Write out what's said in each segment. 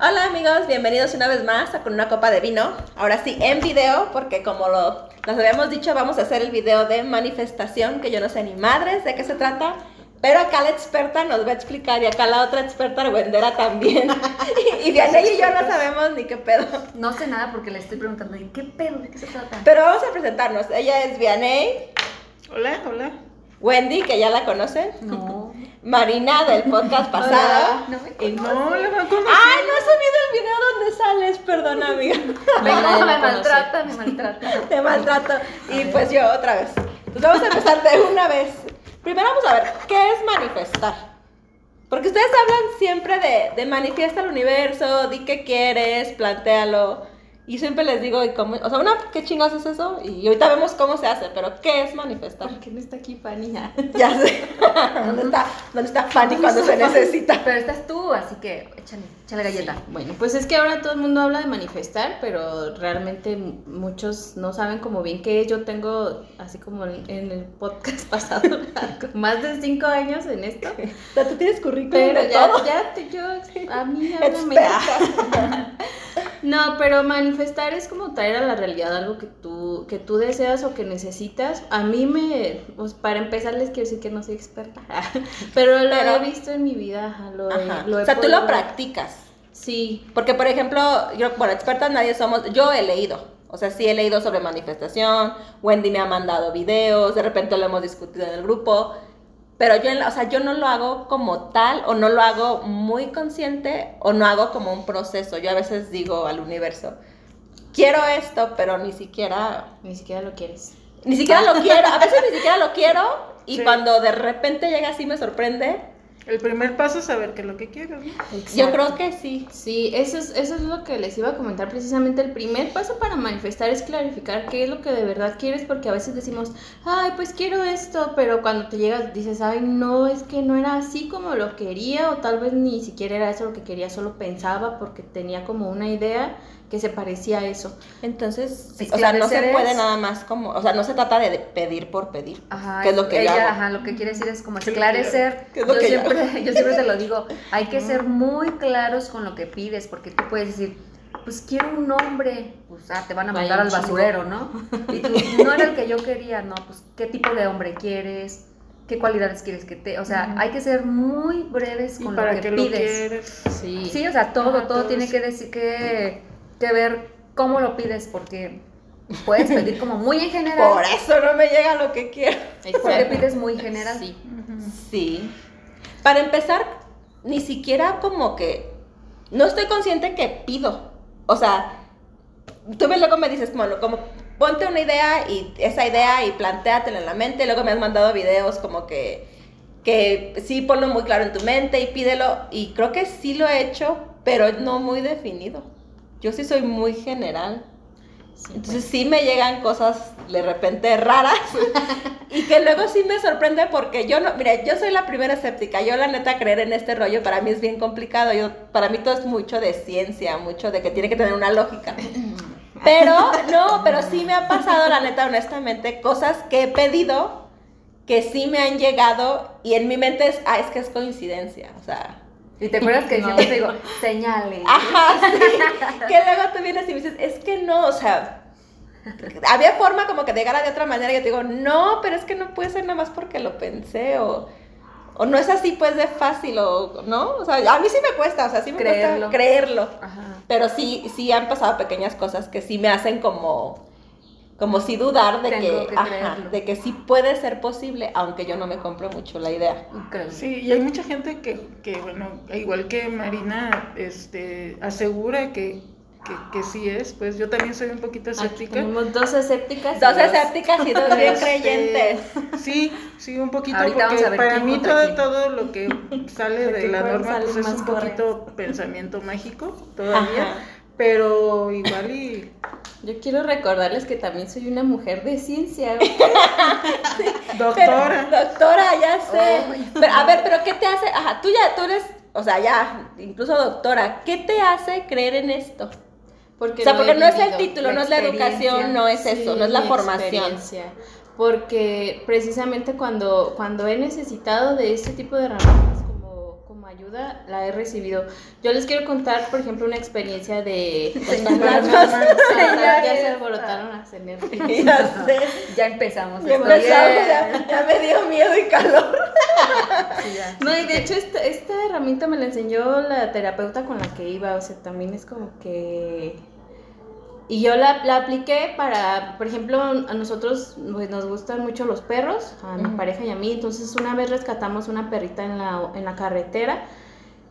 Hola amigos, bienvenidos una vez más a Con una copa de vino. Ahora sí, en video, porque como lo, nos habíamos dicho, vamos a hacer el video de manifestación, que yo no sé ni madres de qué se trata. Pero acá la experta nos va a explicar y acá la otra experta, Wendera, también. y, y Vianey y yo no sabemos ni qué pedo. No sé nada porque le estoy preguntando, ¿y qué pedo? ¿De qué se trata? Pero vamos a presentarnos. Ella es Vianey, Hola, hola. Wendy, que ya la conocen, No. Marina del podcast pasado. No me Y No, conocer. Ay, no he subido el video donde sales, perdona amiga. Me, maltrata, me maltrata. Te maltrato. Y pues yo otra vez. Pues vamos a empezar de una vez. Primero vamos a ver, ¿qué es manifestar? Porque ustedes hablan siempre de, de manifiesta el universo, di qué quieres, plantéalo. Y siempre les digo, ¿y cómo? O sea, una, ¿qué chingados es eso? Y ahorita vemos cómo se hace, pero ¿qué es manifestar? ¿Por qué no está aquí Fanny? Ya sé. ¿Dónde está, dónde está Fanny cuando se necesita? Pero estás tú, así que échale, échale galleta. Bueno, pues es que ahora todo el mundo habla de manifestar, pero realmente muchos no saben como bien qué es. Yo tengo, así como en, el podcast pasado, más de cinco años en esto. O sea, tú tienes currículum Pero de ya, todo. ya, te- yo, a mí, háblame. Experta. No, pero manifestar es como traer a la realidad algo que tú, que tú deseas o que necesitas. A mí me, pues para empezar les quiero decir que no soy experta, pero lo Pero- he visto en mi vida, lo, he- Ajá. lo he O sea, tú lo practicas. Sí, Porque, por ejemplo, yo, bueno, expertas nadie somos, yo he leído, o sea, sí he leído sobre manifestación, Wendy me ha mandado videos, de repente lo hemos discutido en el grupo, pero yo, en la- o sea, yo no lo hago como tal, o no lo hago muy consciente, o no hago como un proceso. Yo a veces digo al universo, quiero esto, pero ni siquiera, ni siquiera lo quieres. ni siquiera lo quiero, a veces ni siquiera lo quiero, y Sí. cuando de repente llega así me sorprende, El primer paso es saber qué es lo que quieres, ¿no? yo creo que sí. Sí, eso es, eso es lo que les iba a comentar precisamente. El primer paso para manifestar es clarificar qué es lo que de verdad quieres, porque a veces decimos, ay, pues quiero esto, pero cuando te llegas dices, ay, no, es que no era así como lo quería, o tal vez ni siquiera era eso lo que quería, solo pensaba porque tenía como una idea que se parecía a eso. Entonces, Sí, o sea, no se puede es- nada más como, o sea, no se trata de pedir por pedir. Ajá, que es lo que yo ella, hago. ajá, lo que quiere decir es como ¿Qué es lo que esclarecer. ¿Qué es lo yo, que yo siempre, yo siempre te lo digo, hay que ser muy claros con lo que pides, porque tú puedes decir, pues quiero un hombre, pues ah, te van a mandar al basurero, ¿no? Y tú, no era el que yo quería, no, pues qué tipo de hombre quieres, qué cualidades quieres que te, o sea, hay que ser muy breves ¿Y con para lo que qué lo pides. quieres? Sí. Sí, o sea, todo, todo todo tiene que decir que, que ver cómo lo pides, porque puedes pedir como muy en general. Por eso no me llega lo que quiero. Porque Exacto. pides muy general. Sí. Sí. Para empezar, ni siquiera como que no estoy consciente que pido. O sea, tú ves luego me dices como, como ponte una idea y esa idea y plantéatela en la mente. Luego me has mandado videos como que que sí ponlo muy claro en tu mente y pídelo y creo que sí lo he hecho, pero no muy definido. Yo sí soy muy general. Sí, Entonces sí me llegan cosas de repente raras y que luego sí me sorprende porque yo no, mira, yo soy la primera escéptica, yo la neta creer en este rollo para mí es bien complicado, yo, para mí todo es mucho de ciencia, mucho de que tiene que tener una lógica. Pero no, pero sí me ha pasado la neta honestamente cosas que he pedido que sí me han llegado y en mi mente es, ah, es que es coincidencia, o sea, Y te acuerdas que No. siempre te digo, señales. Ajá, sí. Que luego tú vienes y me dices, es que no, o sea, había forma como que llegara de otra manera y yo te digo, no, pero es que no puede ser nada más porque lo pensé o, o no es así pues de fácil o, ¿no? O sea, a mí sí me cuesta, o sea, sí me Creerlo. cuesta creerlo. Ajá. Pero sí, sí han pasado pequeñas cosas que sí me hacen como, como si dudar de Tengo que, que ajá, de que sí puede ser posible, aunque yo no me compro mucho la idea. Increíble. Sí, y hay mucha gente que, que bueno, igual que Marina, este, asegura que, que, que sí es, pues yo también soy un poquito Aquí escéptica. tenemos dos escépticas. y Dos dos- escépticas y dos bien Este, creyentes. Sí, sí, un poquito, Ahorita vamos porque a ver para mí todo, todo lo que sale ¿De la norma pues es un poquito pensamiento mágico todavía, Ajá. Pero igual y Yo quiero recordarles que también soy una mujer de ciencia. doctora. Pero, doctora, ya sé. Pero, a ver, pero ¿qué te hace? Ajá, tú ya, tú eres, o sea, ya, incluso doctora, ¿qué te hace creer en esto? Porque o sea, porque no es el título, no es la educación, no es eso, Sí, no es la formación. Porque precisamente cuando, cuando he necesitado de este tipo de herramientas ayuda la he recibido. Yo les quiero contar, por ejemplo, una experiencia de... Señoras, ya, se alborotaron a cenar. Ya sé. Ya empezamos. Ya empezamos, ya, ya me dio miedo y calor. Sí. No, y de hecho esta, esta herramienta me la enseñó la terapeuta con la que iba, o sea, también es como que... Y yo la, la apliqué para, por ejemplo, a nosotros pues, nos gustan mucho los perros, a mi pareja y a mí, entonces una vez rescatamos una perrita en la, en la carretera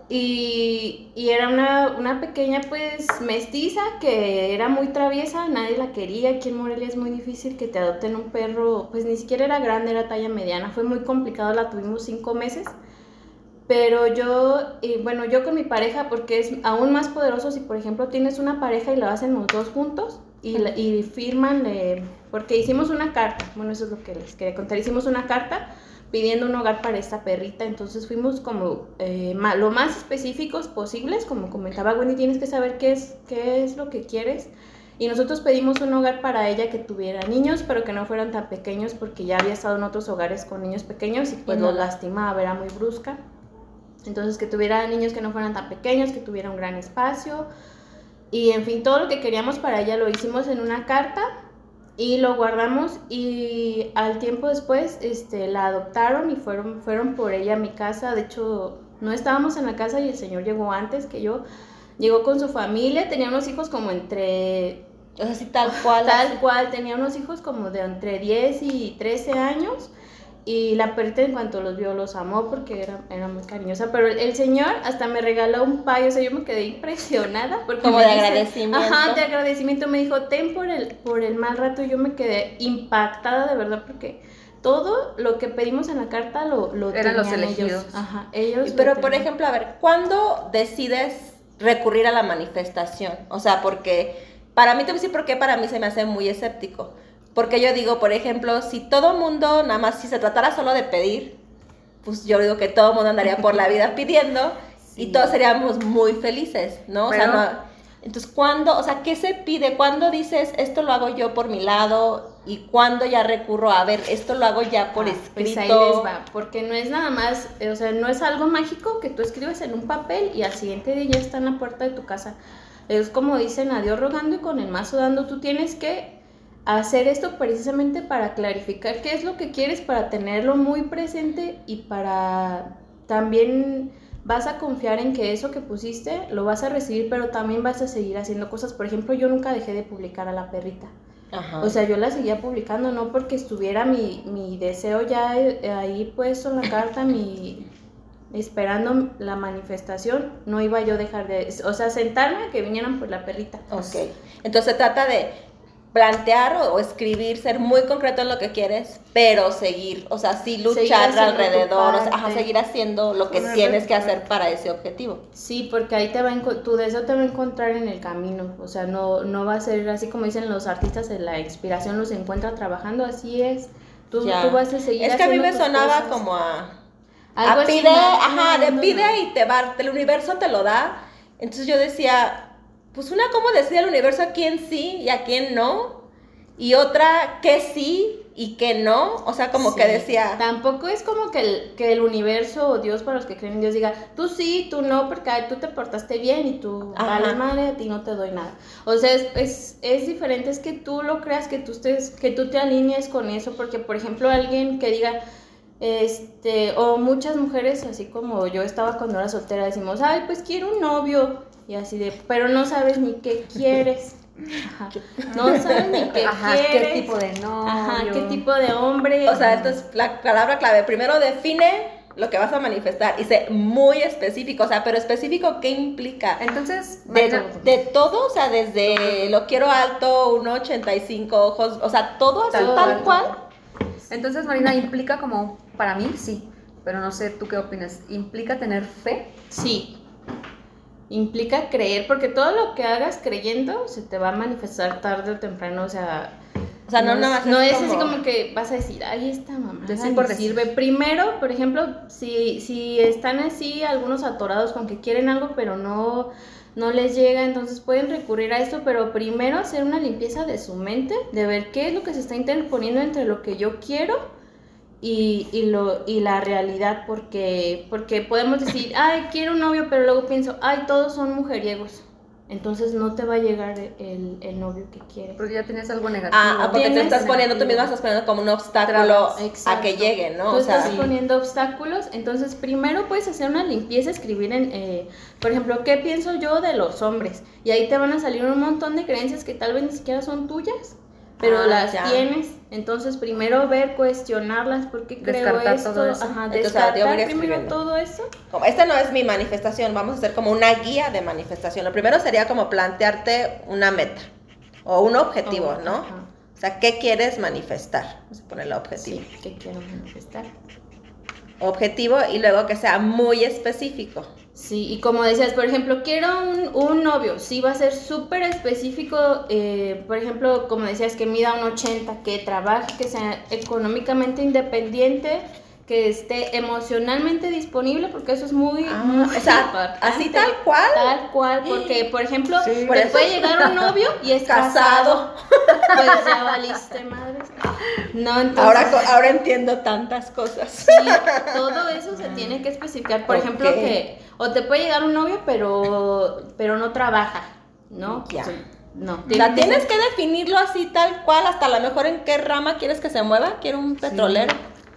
y, y era una, una pequeña pues mestiza que era muy traviesa, nadie la quería, aquí en Morelia es muy difícil que te adopten un perro, pues ni siquiera era grande, era talla mediana, fue muy complicado, la tuvimos cinco meses. Pero yo, y bueno, yo con mi pareja, porque es aún más poderoso si, por ejemplo, tienes una pareja y lo hacen los dos juntos y, la- y firman, eh, porque hicimos una carta, bueno, eso es lo que les quería contar, hicimos una carta pidiendo un hogar para esta perrita, entonces fuimos como eh, ma- lo más específicos posibles, como comentaba Wendy, tienes que saber qué es, qué es lo que quieres. Y nosotros pedimos un hogar para ella que tuviera niños, pero que no fueran tan pequeños, porque ya había estado en otros hogares con niños pequeños y pues no. lo lastimaba, era muy brusca. Entonces, que tuviera niños que no fueran tan pequeños, que tuviera un gran espacio. Y en fin, todo lo que queríamos para ella lo hicimos en una carta y lo guardamos y al tiempo después este, la adoptaron y fueron, fueron por ella a mi casa. De hecho, no estábamos en la casa y el señor llegó antes que yo. Llegó con su familia, tenía unos hijos como entre O sea, sí, tal cual. Tal así. cual, tenía unos hijos como de entre 10 y 13 años. Y la perrita en cuanto los vio los amó porque era, era muy cariñosa. Pero el, el señor hasta me regaló un pay, o sea, yo me quedé impresionada. Porque Como de dice- agradecimiento. Ajá, de agradecimiento. Me dijo, ten por el, por el mal rato. Y yo me quedé impactada de verdad porque todo lo que pedimos en la carta lo, lo Eran los tenían ellos. elegidos. Ajá, ellos. lo Pero, por ejemplo, a ver, ¿cuándo decides recurrir a la manifestación? O sea, porque para mí, te voy a decir por qué para mí se me hace muy escéptico. Porque yo digo, por ejemplo, si todo mundo, nada más, si se tratara solo de pedir, pues yo digo que todo mundo andaría por la vida pidiendo y todos seríamos muy felices, ¿no? O sea, no- Entonces, ¿cuándo, o sea, qué se pide? ¿Cuándo dices, esto lo hago yo por mi lado? ¿Y cuándo ya recurro a ver, esto lo hago ya por Ah, escrito? Pues ahí les va, porque no es nada más, eh, o sea, no es algo mágico que tú escribes en un papel y al siguiente día ya está en la puerta de tu casa. Es como dicen, a Dios rogando y con el mazo dando, tú tienes que hacer esto precisamente para clarificar qué es lo que quieres, para tenerlo muy presente y para también vas a confiar en que eso que pusiste lo vas a recibir, pero también vas a seguir haciendo cosas. Por ejemplo, yo nunca dejé de publicar a la perrita. Ajá. O sea, yo la seguía publicando, no porque estuviera mi, mi deseo ya eh, ahí puesto en la carta, mi esperando la manifestación, no iba yo a dejar de, o sea, sentarme a que vinieran por la perrita. Ok. Entonces trata de plantear o, o escribir, ser muy concreto en lo que quieres, pero seguir, o sea, sí luchar alrededor, o sea, ajá, seguir haciendo lo que tienes que hacer para ese objetivo. Sí, porque ahí te va tu deseo te va a encontrar en el camino, o sea, no, no va a ser así como dicen los artistas, en la inspiración los encuentra trabajando, así es. Tú, vas a seguir Es que a mí me sonaba cosas. como a, Algo a pide, ajá, de pide y te va, el universo te lo da. Entonces yo decía, pues una cómo decide el universo a quién sí y a quién no, y otra qué sí y qué no, o sea, como que decía, Tampoco es como que el, que el universo o Dios para los que creen en Dios diga, tú sí, tú no, porque ay, tú te portaste bien y tú Ajá. vales madre, a ti no te doy nada. O sea, es, es, es diferente, es que tú lo creas, que tú estés, que tú te alinees con eso, porque por ejemplo alguien que diga, este, o muchas mujeres, así como yo estaba cuando era soltera, decimos, ay, pues quiero un novio, y así de, pero no sabes ni qué quieres. Ajá. No sabes ni qué Ajá, quieres. qué tipo de novio. Ajá, qué tipo de hombre. o sea, entonces la palabra clave, primero define lo que vas a manifestar y sé muy específico, o sea, pero específico, ¿qué implica? Entonces, De, de todo, o sea, desde lo quiero alto, 1,85 ojos, o sea, todo así Tal tal, cual. cual. entonces Marina implica como, para mí sí, pero no sé tú qué opinas. ¿Implica tener fe? Sí. Implica creer, porque todo lo que hagas creyendo se te va a manifestar tarde o temprano, o sea... O sea, no, es, nada más. no es así como que vas a decir, ay, esta mamá por decir. sirve. Primero, por ejemplo, si, si están así algunos atorados con que quieren algo, pero no, no les llega, entonces pueden recurrir a esto, pero primero hacer una limpieza de su mente, de ver qué es lo que se está interponiendo entre lo que yo quiero y, y, lo, y la realidad, porque, porque podemos decir, ay, quiero un novio, pero luego pienso, ay, todos son mujeriegos. Entonces no te va a llegar el, el novio que quieres. Porque ya tienes algo negativo. Ah, porque te estás poniendo, tú misma estás poniendo como un obstáculo a que llegue, ¿no? Tú O sea, estás poniendo obstáculos, entonces primero puedes hacer una limpieza, escribir en, eh, por ejemplo, ¿qué pienso yo de los hombres? Y ahí te van a salir un montón de creencias que tal vez ni siquiera son tuyas, pero Ah, las ya. tienes. Entonces primero ver, cuestionarlas, ¿por qué creo Descartar esto? todo eso. Ajá, Entonces, descartar primero todo eso. como, esta no es mi manifestación, vamos a hacer como una guía de manifestación. Lo primero sería como plantearte una meta o un objetivo, Oh, ¿no? ajá. O sea, ¿qué quieres manifestar? Vamos a ponerle objetivo. Sí, que quiero manifestar. Objetivo y luego que sea muy específico. Sí, y como decías, por ejemplo, quiero un, un novio, sí va a ser súper específico, eh, por ejemplo, como decías, que mida un 80, que trabaje, que sea económicamente independiente, que esté emocionalmente disponible, porque eso es muy, Ah, muy o sea, importante. así tal cual. Tal cual, porque, por ejemplo, Sí. Por te eso- puede llegar un novio y es Casado. casado, pues ya valiste, madres. No, entonces... Ahora, ahora entiendo tantas cosas. Sí, todo eso se tiene que especificar. Por ejemplo, que o te puede llegar un novio, pero, pero no trabaja, ¿no? Ya. Sea, no. Que tienes que definirlo así tal cual, hasta a lo mejor en qué rama quieres que se mueva. Quiero un petrolero.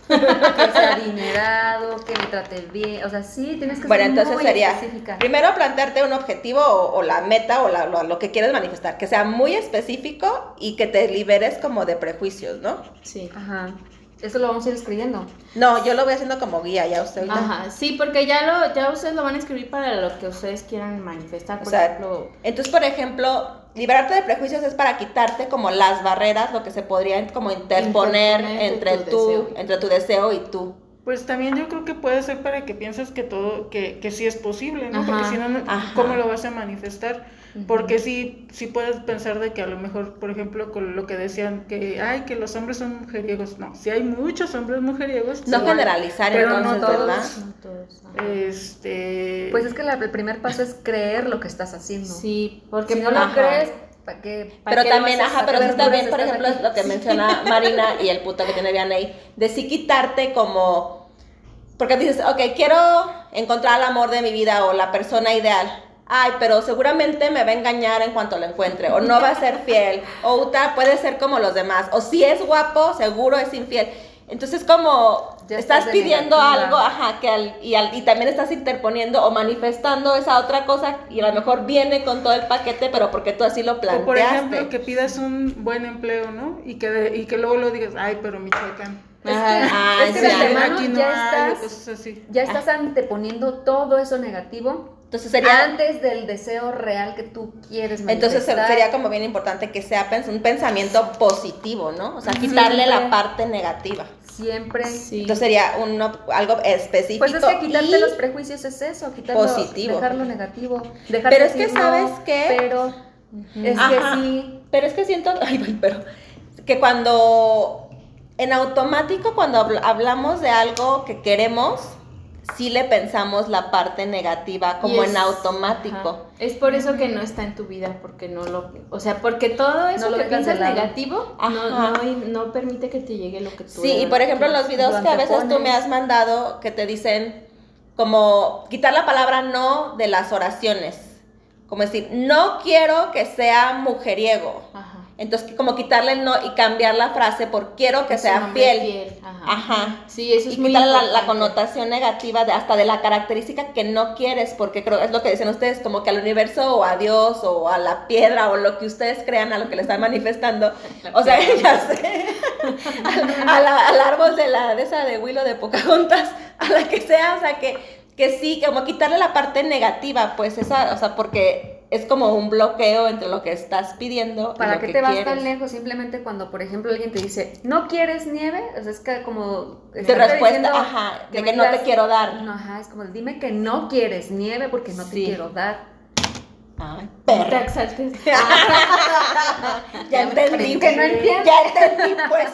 Que sea adinerado, que me trate bien. O sea, sí, tienes que Bueno, ser entonces muy sería específica. primero plantearte un objetivo o, o la meta o la- lo, lo que quieres manifestar, que sea muy específico y que te liberes como de prejuicios, ¿no? Sí. Ajá. Eso lo vamos a ir escribiendo. No, yo lo voy haciendo como guía, ya usted. Ajá, sí, porque ya lo, ya ustedes lo van a escribir para lo que ustedes quieran manifestar. O Por sea, ejemplo, Entonces, por ejemplo, liberarte de prejuicios es para quitarte como las barreras, lo que se podría como interponer, Interponer entre tu tú, deseo. entre tu deseo y tú. Pues también yo creo que puede ser para que pienses que todo, que, que sí es posible, ¿no? Porque si no, no, ajá. ¿cómo lo vas a manifestar? Porque sí, sí puedes pensar de que a lo mejor, por ejemplo, con lo que decían que, ay, que los hombres son mujeriegos. No, si hay muchos hombres mujeriegos. No sí, generalizar pero no entonces, todos. ¿verdad? no todos, ajá. Este... Pues es que la- el primer paso es creer lo que estás haciendo. Sí, porque Si no lo Ajá. crees, ¿para qué? ¿Para Pero qué también, ajá, pero sí también, por ejemplo, aquí. es lo que menciona Marina y el puto que tiene Vianney, de sí quitarte como, porque dices, ok, quiero encontrar el amor de mi vida o la persona ideal. Ay, pero seguramente me va a engañar en cuanto lo encuentre, o no va a ser fiel, o puede ser como los demás, o si es guapo, seguro es infiel. Entonces, como Ya estás estás pidiendo negativa. algo, ajá, que al- y, al- y también estás interponiendo o manifestando esa otra cosa, y a lo mejor viene con todo el paquete, pero porque tú así lo planteaste. O por ejemplo, que pidas un buen empleo, ¿no? Y que, de- y que luego lo digas, ay, pero Es que, Ajá. Ah, es que sí. de antemano aquí no ya estás, cosas así. ya estás anteponiendo todo eso negativo Entonces sería, antes del deseo real que tú quieres entonces manifestar. sería como bien importante que sea un pensamiento positivo, ¿no? O sea, quitarle Siempre. la parte negativa. siempre. Sí. Entonces sería uno, algo específico. Pues es que quitarte los prejuicios es eso, quitarlo, Positivo. dejarlo negativo. Dejar Pero es que, no, ¿sabes qué? Pero es Ajá. que sí. Pero es que siento, ay, ay, pero que cuando en automático cuando habl- hablamos de algo que queremos, sí le pensamos la parte negativa como en automático. ajá. Es por eso que no está en tu vida, porque no lo, o sea, porque todo eso No que piensas negativo no, no, no permite que te llegue lo que tú Sí, y por ejemplo, los videos que a veces tú me has mandado que te dicen como quitar la palabra no de las oraciones. Como decir, no quiero que sea mujeriego. Entonces, como quitarle el no y cambiar la frase por quiero que un sea fiel. Ajá. Ajá. Sí, eso es y muy quitarle la, connotación negativa de, hasta de la característica que no quieres, porque creo es lo que dicen ustedes, como que al universo o a Dios o a la piedra o lo que ustedes crean, a lo que le están manifestando. O sea, ya sé, al, a la- al árbol de la de esa de Willow de Pocahontas, a la que sea, o sea, que, que sí, como quitarle la parte negativa, pues esa, o sea, porque es como un bloqueo entre lo que estás pidiendo y ¿Para lo qué que te vas quieres. tan lejos? Simplemente cuando, por ejemplo, alguien te dice, ¿no quieres nieve? O sea, es que como... De respuesta, diciendo ajá, de que no te quiero dar. No, ajá, es como, dime que no quieres nieve porque no te quiero dar. Ay, No te perra. exaltes. ya entendí. Que no entiendo. Ya entendí, pues.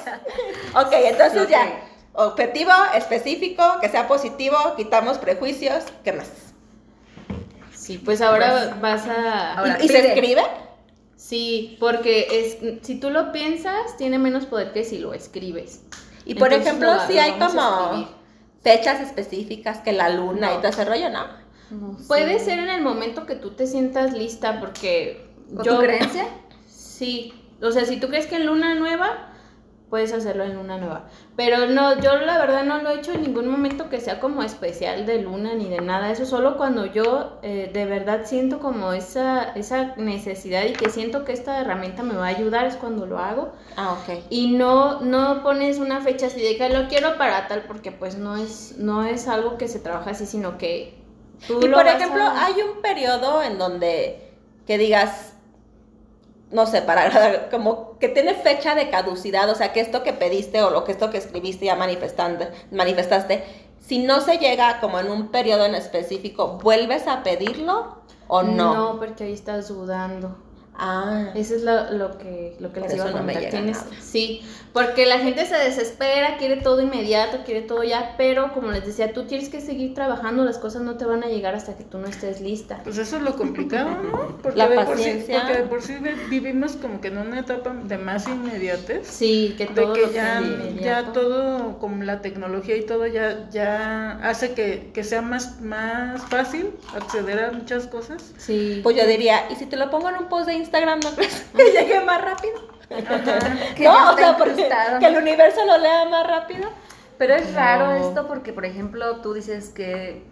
Ok, entonces ya. Objetivo específico, que sea positivo, quitamos prejuicios. ¿Qué más? Sí, pues ahora Pues, vas a... ahora- ¿Y, y se escribe? Sí, porque es, si tú lo piensas, tiene menos poder que si lo escribes. Y por Entonces ejemplo, lo- si hay como fechas específicas que la luna y No. todo ese rollo, ¿no? Puede ser en el momento que tú te sientas lista, porque ¿O yo tu creencia? Sí, o sea, si tú crees que en luna nueva, puedes hacerlo en luna nueva. Pero no, yo la verdad no lo he hecho en ningún momento que sea como especial de luna ni de nada. Eso solo cuando yo eh, de verdad siento como esa, esa necesidad y que siento que esta herramienta me va a ayudar es cuando lo hago. Ah, ok. Y no, no pones una fecha así de que lo quiero para tal, porque pues no es, no es algo que se trabaja así, sino que tú Y lo por ejemplo, a- hay un periodo en donde que digas, no sé, para agradar, como que tiene fecha de caducidad, o sea, que esto que pediste o lo que esto que escribiste ya manifestaste, si no se llega como en un periodo en específico, ¿vuelves a pedirlo o no? No, porque ahí estás dudando. Ah, Eso es lo, lo que, lo que les iba a no comentar. llega Tienes- sí, porque la gente se desespera, quiere todo inmediato, quiere todo ya, pero como les decía, tú tienes que seguir trabajando, las cosas no te van a llegar hasta que tú no estés lista. Pues eso es lo complicado, ¿no? Porque La de por sí- paciencia. porque de por sí vi- vivimos como que en una etapa de más inmediatez. Sí, que de todo lo que ya, sea ya inmediato. todo, como la tecnología y todo, ya, ya hace que, que sea más, más fácil acceder a muchas cosas. Sí. pues yo diría, ¿y si te lo pongo en un post de Instagram, no crees que llegue más rápido? Que ya no, o está sea, porque incrustado. que el universo lo lea más rápido. Pero es raro esto porque, por ejemplo, tú dices que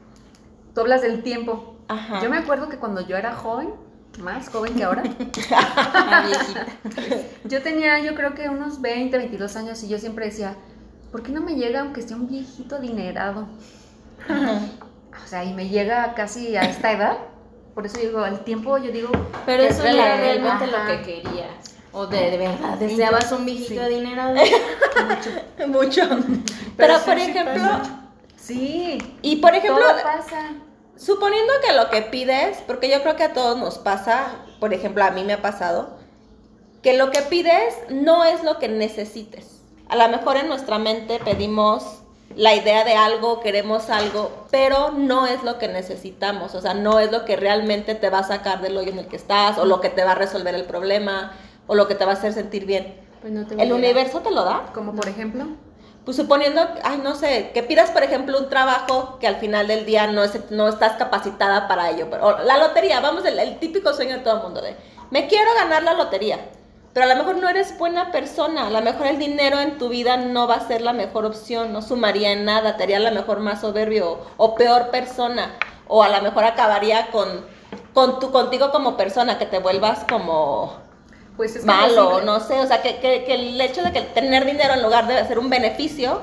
tú hablas del tiempo. Ajá. Yo me acuerdo que cuando yo era joven, más joven que ahora, Ah, viejita. yo tenía yo creo que unos 20, 22 años y yo siempre decía, ¿por qué no me llega aunque sea un viejito adinerado? O sea, y me llega casi a esta edad. Por eso digo, el tiempo, yo digo, Pero eso era realmente Ajá. lo que querías. O de, de verdad, deseabas un viejito Sí. adinerado. Mucho. Pero, sí, por sí ejemplo, pasa. Sí, y por ejemplo, todo pasa. suponiendo que lo que pides, porque yo creo que a todos nos pasa, por ejemplo, a mí me ha pasado, que lo que pides no es lo que necesites. A lo mejor en nuestra mente pedimos la idea de algo, queremos algo, pero no es lo que necesitamos, o sea, no es lo que realmente te va a sacar del hoyo en el que estás, o lo que te va a resolver el problema, o lo que te va a hacer sentir bien. Pues no ¿El universo te lo da? Como por ejemplo, Pues suponiendo, ay, no sé, que pidas, por ejemplo, un trabajo que al final del día no, es, no estás capacitada para ello. Pero, o la lotería, vamos, el, el típico sueño de todo el mundo de, me quiero ganar la lotería. Pero a lo mejor no eres buena persona, a lo mejor el dinero en tu vida no va a ser la mejor opción, no sumaría en nada, te haría a lo mejor más soberbio o, o peor persona, o a lo mejor acabaría con, con tu, contigo como persona, que te vuelvas como pues es malo, no sé, o sea, que, que, que el hecho de que tener dinero en lugar de ser un beneficio,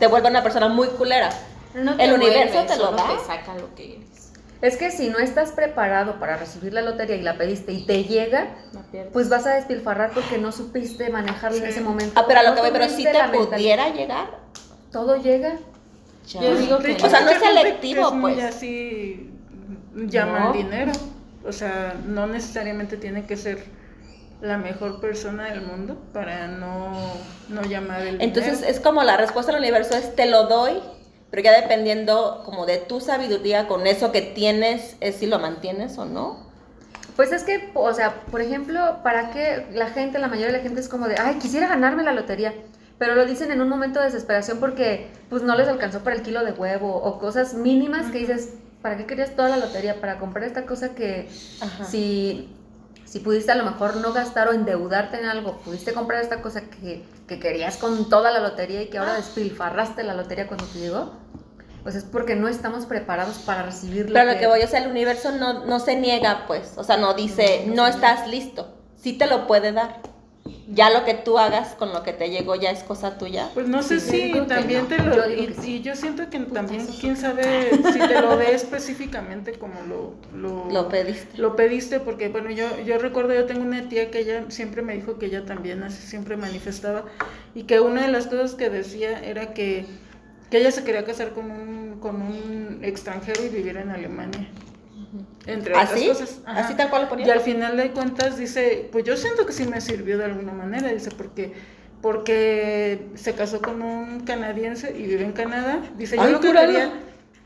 te vuelve una persona muy culera. No el universo vuelve, te lo da. te saca lo que eres. Es que si no estás preparado para recibir la lotería y la pediste y te llega, pues vas a despilfarrar porque no supiste manejarlo en Sí. ese momento. Ah, pero a lo No que voy, pero si te pudiera llegar. Todo llega. ya. Yo digo que hecho, O sea, no es selectivo, que es pues. así llama No. el dinero. O sea, no necesariamente tiene que ser la mejor persona del mundo para no, no llamar el Entonces dinero. es como la respuesta del universo es te lo doy, pero ya dependiendo como de tu sabiduría con eso que tienes, es si lo mantienes o no. Pues es que, o sea, por ejemplo, ¿para qué la gente, la mayoría de la gente es como de, ay, quisiera ganarme la lotería? Pero lo dicen en un momento de desesperación porque pues no les alcanzó para el kilo de huevo o cosas mínimas que dices, ¿para qué querías toda la lotería? Para comprar esta cosa que Ajá. si, si pudiste a lo mejor no gastar o endeudarte en algo, pudiste comprar esta cosa que, que querías con toda la lotería y que ahora despilfarraste la lotería cuando te llegó, pues es porque no estamos preparados para recibir lo Pero lo que voy, o sea, el universo no, no se niega, pues, o sea, no dice, No, no estás listo, sí te lo puede dar. Ya lo que tú hagas con lo que te llegó ya es cosa tuya. Pues no sé Sí, si también no. te lo... Yo digo y, que sí. y yo siento que también, quién sabe si te lo dé específicamente como lo... Lo, Lo pediste. Lo pediste porque, bueno, yo, yo recuerdo, yo tengo una tía que ella siempre me dijo que ella también así siempre manifestaba y que una de las cosas que decía era que, que ella se quería casar con un, con un extranjero y vivir en Alemania. Entre otras ¿Así? cosas. Ajá. ¿Así tal cual lo ponía? Y al final de cuentas dice, pues yo siento que sí me sirvió de alguna manera, dice, porque porque se casó con un canadiense y vive en Canadá. Dice, yo lo que quería,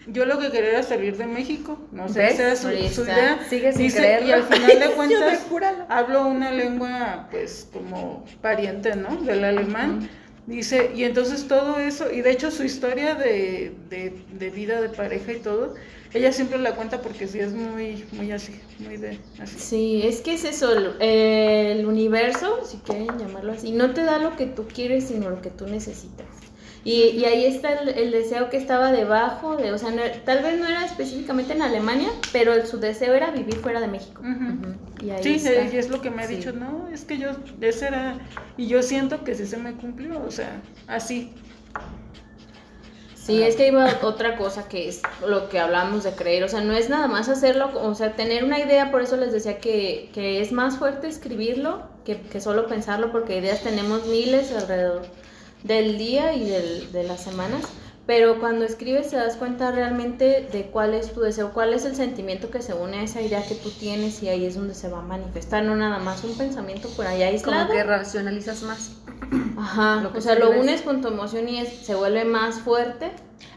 yo lo que quería era salir de México, no sé, ¿Ves? esa era su, su idea. Sigue sin Dice, creerlo. y al final de cuentas hablo una lengua pues como pariente, ¿no? Del alemán. Dice, y entonces todo eso, y de hecho su historia de, de, vida de pareja y todo, ella siempre la cuenta porque sí es muy, muy así, muy de así. Sí, es que es eso, el, el universo, si quieren llamarlo así, no te da lo que tú quieres, sino lo que tú necesitas. Y, y ahí está el, el deseo que estaba debajo, de, o sea, no- tal vez no era específicamente en Alemania, pero el- su deseo era vivir fuera de México. Y ahí Sí, está. y es lo que me ha Sí. dicho, no, es que yo, ese era, y yo siento que sí se me cumplió, o sea, así. Sí, es que iba otra cosa que es lo que hablamos de creer, o sea, no es nada más hacerlo, o sea, tener una idea, por eso les decía que, que es más fuerte escribirlo que, que solo pensarlo, porque ideas tenemos miles alrededor del día y del, de las semanas, pero cuando escribes te das cuenta realmente de cuál es tu deseo, cuál es el sentimiento que se une a esa idea que tú tienes y ahí es donde se va a manifestar, no nada más un pensamiento por ahí aislado. Como que racionalizas más. Ajá, lo que o sea, lo unes con tu emoción y es, se vuelve más fuerte.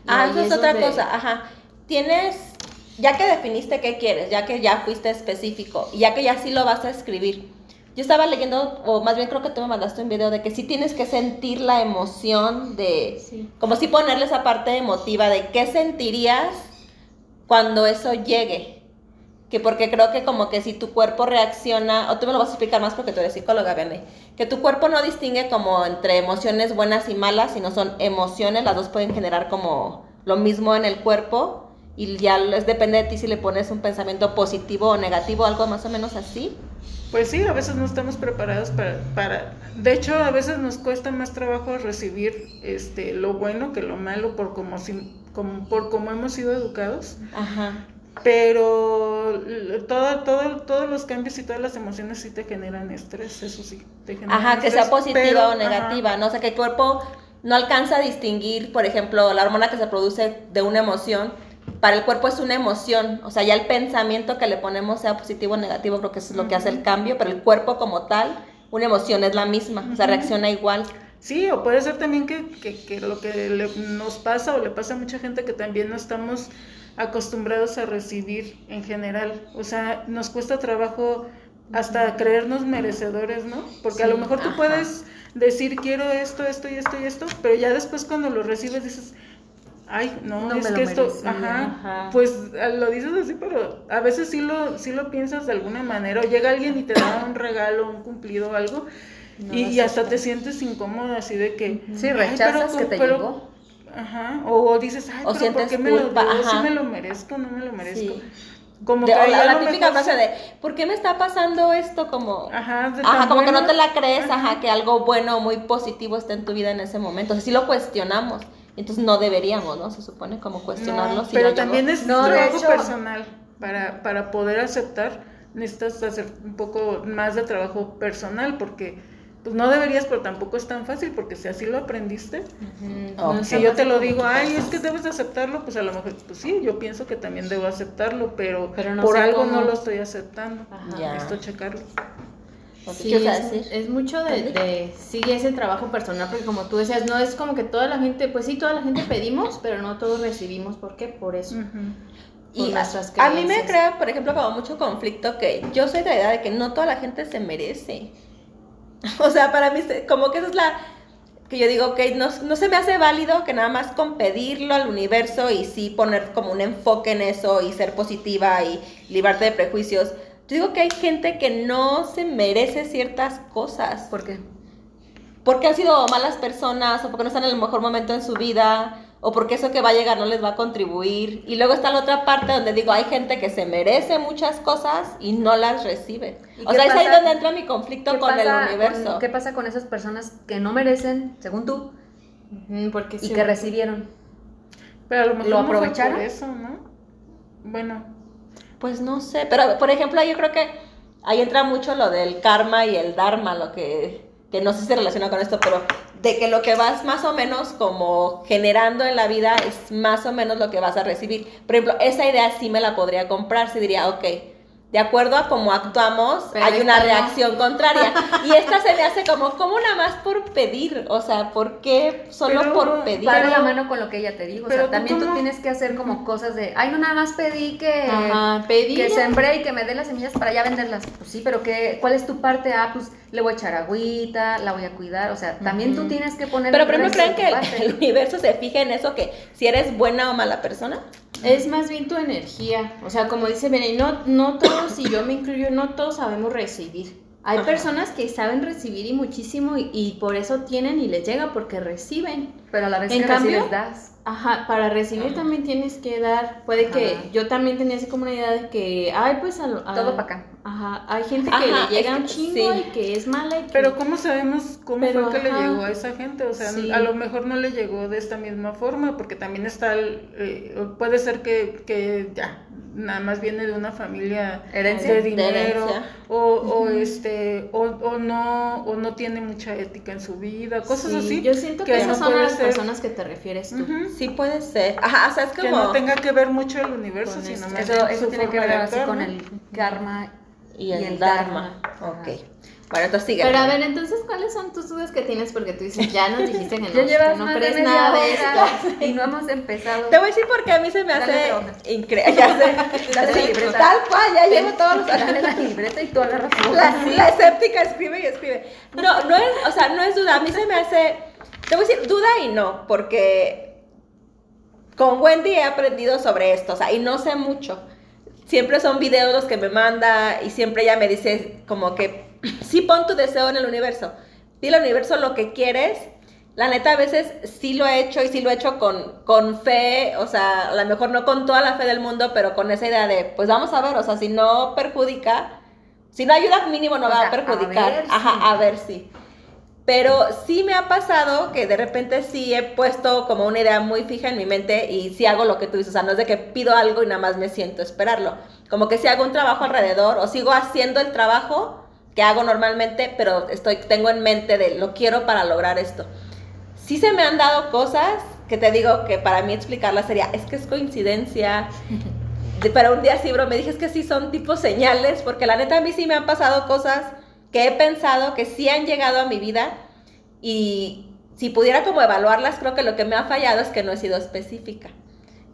Ah, ahí eso es otra donde- cosa, ajá. Tienes, ya que definiste qué quieres, ya que ya fuiste específico, y ya que ya sí lo vas a escribir. Yo estaba leyendo, o más bien creo que tú me mandaste un video de que sí tienes que sentir la emoción de, Sí. como si ponerle esa parte emotiva de qué sentirías cuando eso llegue. Que porque creo que como que si tu cuerpo reacciona, o tú me lo vas a explicar más porque tú eres psicóloga, Vianney, que tu cuerpo no distingue como entre emociones buenas y malas, sino son emociones, las dos pueden generar como lo mismo en el cuerpo y ya es, depende de ti si le pones un pensamiento positivo o negativo, algo más o menos así. Pues sí, a veces no estamos preparados para, para, de hecho a veces nos cuesta más trabajo recibir este lo bueno que lo malo por como si, como por cómo hemos sido educados, Ajá. pero todo, todo, todos los cambios y todas las emociones sí te generan estrés, eso sí, te generan Ajá, que sea positiva pero, o negativa, ajá, ¿no? O sea, que el cuerpo no alcanza a distinguir, por ejemplo, la hormona que se produce de una emoción, para el cuerpo es una emoción, o sea, ya el pensamiento que le ponemos sea positivo o negativo, creo que eso es lo que hace el cambio, pero el cuerpo como tal, una emoción es la misma, o sea, reacciona igual. Sí, o puede ser también que, que, que lo que le- nos pasa o le pasa a mucha gente que también no estamos acostumbrados a recibir en general. O sea, nos cuesta trabajo hasta creernos merecedores, ¿no? Porque a lo mejor tú ajá. puedes decir quiero esto, esto y esto y esto, pero ya después cuando lo recibes dices, ay, no, No es me lo que esto, merecía, ajá, ajá. pues ah, lo dices así, pero a veces sí lo, sí lo piensas de alguna manera, o llega alguien y te da un regalo, un cumplido, algo, No y, lo y hasta te sientes incómoda así de que Sí, "Ay, rechazas pero que te pero- llegó. ajá o, o dices ay O pero ¿por qué me lo culpa, ajá. ¿Sí me lo merezco no me lo merezco Sí. como De- que o la, la lo típica mejor- frase de, ¿por qué me está pasando esto? Como, ajá, de ajá, como que no te la crees, Ajá. ajá, que algo bueno o muy positivo está en tu vida en ese momento. O sea, sí lo cuestionamos. Entonces no deberíamos, ¿no? Se supone como cuestionarlo. No, si pero también es No, trabajo hecho- personal para, para poder aceptar necesitas hacer un poco más de trabajo personal porque pues no deberías pero tampoco es tan fácil porque si así lo aprendiste Si yo te lo digo, ay, es que debes de aceptarlo, pues a lo mejor, pues sí, yo pienso que también debo aceptarlo, pero, Pero no por algo cómo. no lo estoy aceptando. Ajá. Ya. Necesito checarlo. ¿O qué Sí, es, decir? es mucho de, de, sí, ese trabajo personal, porque como tú decías, no es como que toda la gente, pues sí, toda la gente pedimos, pero no todos recibimos. ¿Por qué? Por eso. Ujú. por Y a, a mí me crea, por ejemplo, como mucho conflicto que yo soy de la idea de que no toda la gente se merece. O sea, para mí, se- como que esa es la que yo digo, que no, no se me hace válido que nada más con pedirlo al universo y sí poner como un enfoque en eso y ser positiva y librarte de prejuicios. Yo digo que hay gente que no se merece ciertas cosas ¿Por qué? porque han sido malas personas o porque no están en el mejor momento en su vida o porque eso que va a llegar no les va a contribuir. Y luego está la otra parte donde digo, hay gente que se merece muchas cosas y no las recibe. ¿Y O sea, es ahí donde entra mi conflicto ¿Qué con el universo. con- ¿Qué pasa con esas personas que no merecen, según tú, porque y sí. que recibieron? Pero a lo mejor ¿Lo no fue aprovecharon? por eso, ¿no? Bueno, Pues no sé, pero por ejemplo, yo creo que ahí entra mucho lo del karma y el dharma, lo que, que no sé si se relaciona con esto, pero de que lo que vas más o menos como generando en la vida es más o menos lo que vas a recibir. Por ejemplo, esa idea sí me la podría comprar, sí diría, ok, de acuerdo a cómo actuamos, Pero hay una no. reacción contraria. Y esta se me hace como, como nada más por pedir, o sea, ¿por qué solo Pero- por pedir? De la mano con lo que ella te dijo. O sea, tú también tú tienes que hacer como cosas de, ay, no nada más pedí que, Ajá, pedir. que sembré y que me dé las semillas para ya venderlas. Pues sí, pero ¿qué, ¿cuál es tu parte? Ah, pues le voy a echar agüita, la voy a cuidar. O sea, también tú tienes que poner. Pero el primero creen que el, el universo se fija en eso, que si eres buena o mala persona. Es más bien tu energía. O sea, como dice Bene, no, no todos, y yo me incluyo, no todos sabemos recibir. Hay Ajá. personas que saben recibir y muchísimo y, y por eso tienen y les llega porque reciben. Pero a la vez En que cambio- recibes, das. Ajá, para recibir también tienes que dar. Puede que yo también tenía así como una idea de que, ay, pues a, a- Todo para acá. Ajá, hay gente que le llega es un chingo sí. y que es mala y que Pero ¿cómo sabemos cómo Pero, fue que le llegó a esa gente? O sea, Sí. a lo mejor no le llegó de esta misma forma, porque también está, el, eh, puede ser que, que ya, nada más viene de una familia Herencia. de dinero, o, o este, o, o no, o no tiene mucha ética en su vida, cosas Sí, así. Yo siento que, que esas no son las ser. personas que te refieres tú. Sí puede ser. Ajá, o sea, es Que como... no tenga que ver mucho el universo, sino más Eso, eso tiene que ver así con el karma Y el, y el Dharma. Dharma. Ok. Bueno, entonces sigue. Pero a ver, entonces, ¿cuáles son tus dudas que tienes? Porque tú dices, ya nos dijiste que no, Ya que no crees de nada de esto. y no hemos empezado. Te voy a decir porque a mí se me Dale hace increíble. Ya sé. Dale la Sí, libreta. Tal cual, ya llevo todos los Dale la libreta y tú agarras todo. La, la escéptica escribe y escribe. No, no es, o sea, no es duda. A mí se me hace. Te voy a decir duda y no, porque con Wendy he aprendido sobre esto, o sea, y no sé mucho. Siempre son videos los que me manda y siempre ella me dice como que sí pon tu deseo en el universo. Dile al universo lo que quieres. La neta, a veces sí lo he hecho y sí lo he hecho con, con fe, o sea, a lo mejor no con toda la fe del mundo, pero con esa idea de, pues vamos a ver, o sea, si no perjudica, si no ayuda, mínimo no O va sea, a perjudicar. a ver Ajá, si. a ver si. Pero sí me ha pasado que de repente sí he puesto como una idea muy fija en mi mente y sí hago lo que tú dices. O sea, no es de que pido algo y nada más me siento esperarlo. Como que sí hago un trabajo alrededor o sigo haciendo el trabajo que hago normalmente, pero estoy, tengo en mente de lo quiero para lograr esto. Sí se me han dado cosas que te digo que para mí explicarlas sería, es que es coincidencia. De- Pero un día sí, bro, me dije es que sí son tipo señales, porque la neta a mí sí me han pasado cosas que he pensado que sí han llegado a mi vida y si pudiera como evaluarlas, creo que lo que me ha fallado es que no he sido específica.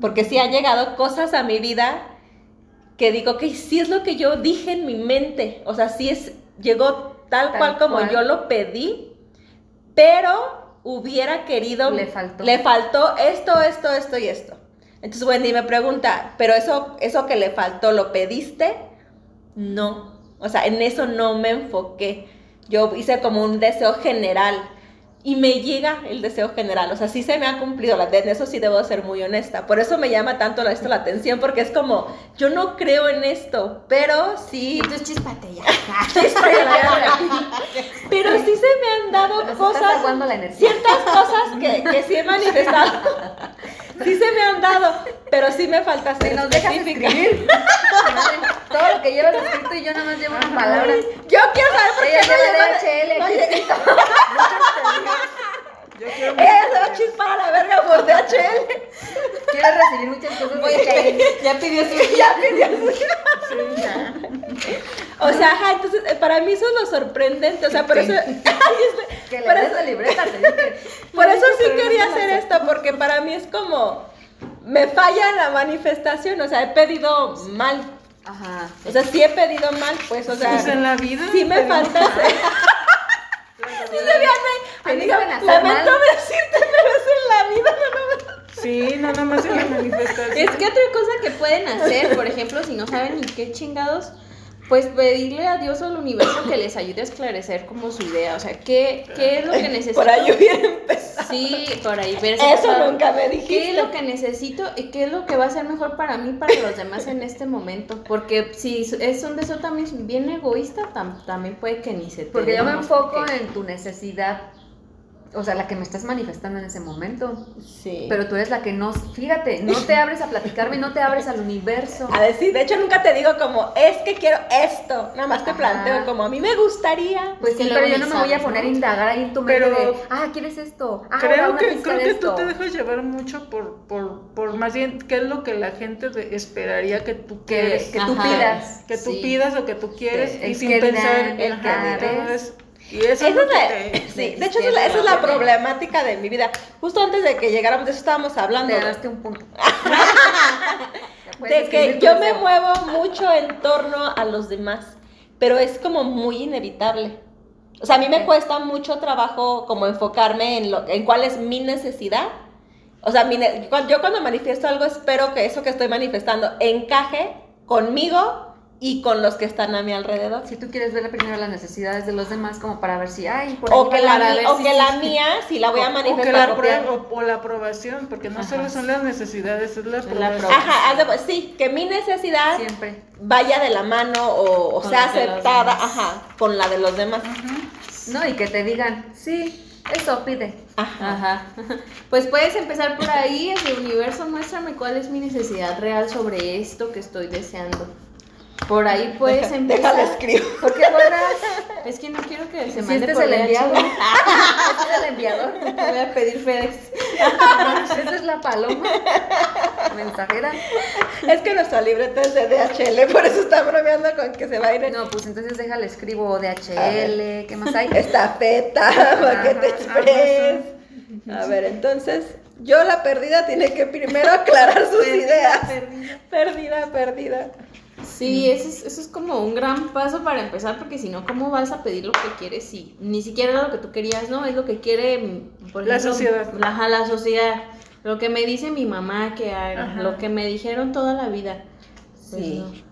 Porque sí han llegado cosas a mi vida que digo que sí es lo que yo dije en mi mente. O sea, sí es, llegó tal, Tal cual como cual. yo lo pedí, pero hubiera querido... Le faltó. Le faltó esto, esto, esto y esto. Entonces Wendy me pregunta, ¿pero eso, eso que le faltó lo pediste? No. O sea, en eso no me enfoqué. Yo hice como un deseo general y me llega el deseo general. O sea, sí se me ha cumplido. la- En eso sí debo ser muy honesta. Por eso me llama tanto esto la atención, porque es como, yo no creo en esto, pero sí. Entonces, chispate ya. Pero sí se me han dado Nos cosas. la energía. ciertas cosas que, que sí he manifestado. Sí se me han dado, pero sí me falta ser nos dejas escribir. Todo lo que llevas escrito y yo nada más llevo una palabra. Yo quiero saber por qué Ella no lleva DHL aquí Yo quiero Ella se va a chispar a la verga por DHL. Quiero recibir muchas cosas de Chile. Ya pidió su Ya pidió su- Sí, ya. O sea, ajá, entonces eh, para mí eso es lo sorprendente. O sea, por eso. Este- Que le por des eso- la libreta, te dije. Por eso sí pero no quería me la hacer esto, porque para mí es como. Me falla la manifestación, o sea, he pedido mal. Ajá. O sea, sí he pedido mal, pues, o sea. Pues en la vida. Sí me falta. Sí Amiga, lamento mal. decirte, pero es en la vida, no, no, Sí, no, nada más en la manifestación. Es que otra cosa que pueden hacer, por ejemplo, si no saben ni qué chingados, pues pedirle a Dios o al universo que les ayude a esclarecer como su idea. O sea, ¿qué, qué es lo que necesito? Por ahí hubiera empezado. Sí, por ahí ver si Eso nunca me ¿Qué dijiste. es lo que necesito y qué es lo que va a ser mejor para mí y para los demás en este momento? Porque si es un deseo también bien egoísta, tam- también puede que ni se te Porque yo me enfoco Porque- en tu necesidad o sea, la que me estás manifestando en ese momento. Sí. Pero tú eres la que no, fíjate, no te abres a platicarme, no te abres al universo. A decir, de hecho nunca te digo como, es que quiero esto. Nada más te Ajá. planteo como, a mí me gustaría. Pues sí, pero yo no me voy a poner a indagar ahí en tu mente Pero- de, ah, ¿quieres esto? Ah, creo que, creo de que esto. tú te dejas llevar mucho por, por, por más bien qué es lo que la gente esperaría que tú que, quieres. que tú Ajá. pidas. que tú Sí. pidas o que tú quieres Sí, y el sin que pensar que todo eso. Y eso es Esa lo es la, te- sí, de hecho esa es la, problemática de mi vida. Justo antes de que llegáramos, de eso estábamos hablando. Te ganaste un punto. de que yo me muevo mucho en torno a los demás, pero es como muy inevitable. O sea, a mí me cuesta mucho trabajo como enfocarme en, lo, en cuál es mi necesidad. O sea, mi yo cuando manifiesto algo espero que eso que estoy manifestando encaje conmigo y con los que están a mi alrededor. Si tú quieres ver primero las necesidades de los demás como para ver si, ay, por ahí O que, la, mi- o si que la mía, si la voy a o que manifestar. la o, o la aprobación, porque no Ajá. solo son las necesidades, es la la aprobación. Ajá, sí, que mi necesidad Siempre. vaya de la mano o, sea aceptada, ajá, con la de los demás. No, y que te digan, sí, eso pide. Ajá. Ajá. Pues puedes empezar por ahí, ese universo, muéstrame cuál es mi necesidad real sobre esto que estoy deseando. Por ahí puedes empezar. Déjale escribo. ¿Por qué borras? Es que no quiero que se mande este es por el enviado. Este es el enviador. Voy a pedir FedEx. Esa es la paloma. Mensajera. Es que nuestra libreta es de DHL, por eso está bromeando con que se va a ir No, pues entonces déjale escribo DHL. ¿Qué más hay? estafeta, paquete express. A ver, entonces, yo la perdida tiene que primero aclarar sus ideas. Perdida, perdida. Sí, eso es, eso es como un gran paso para empezar, porque si no, ¿cómo vas a pedir lo que quieres si ni siquiera era lo que tú querías, no? Es lo que quiere, mm, por La ejemplo, sociedad. La, ajá, la sociedad. Lo que me dice mi mamá que haga, Ajá. lo que me dijeron toda la vida. Pues Sí. no.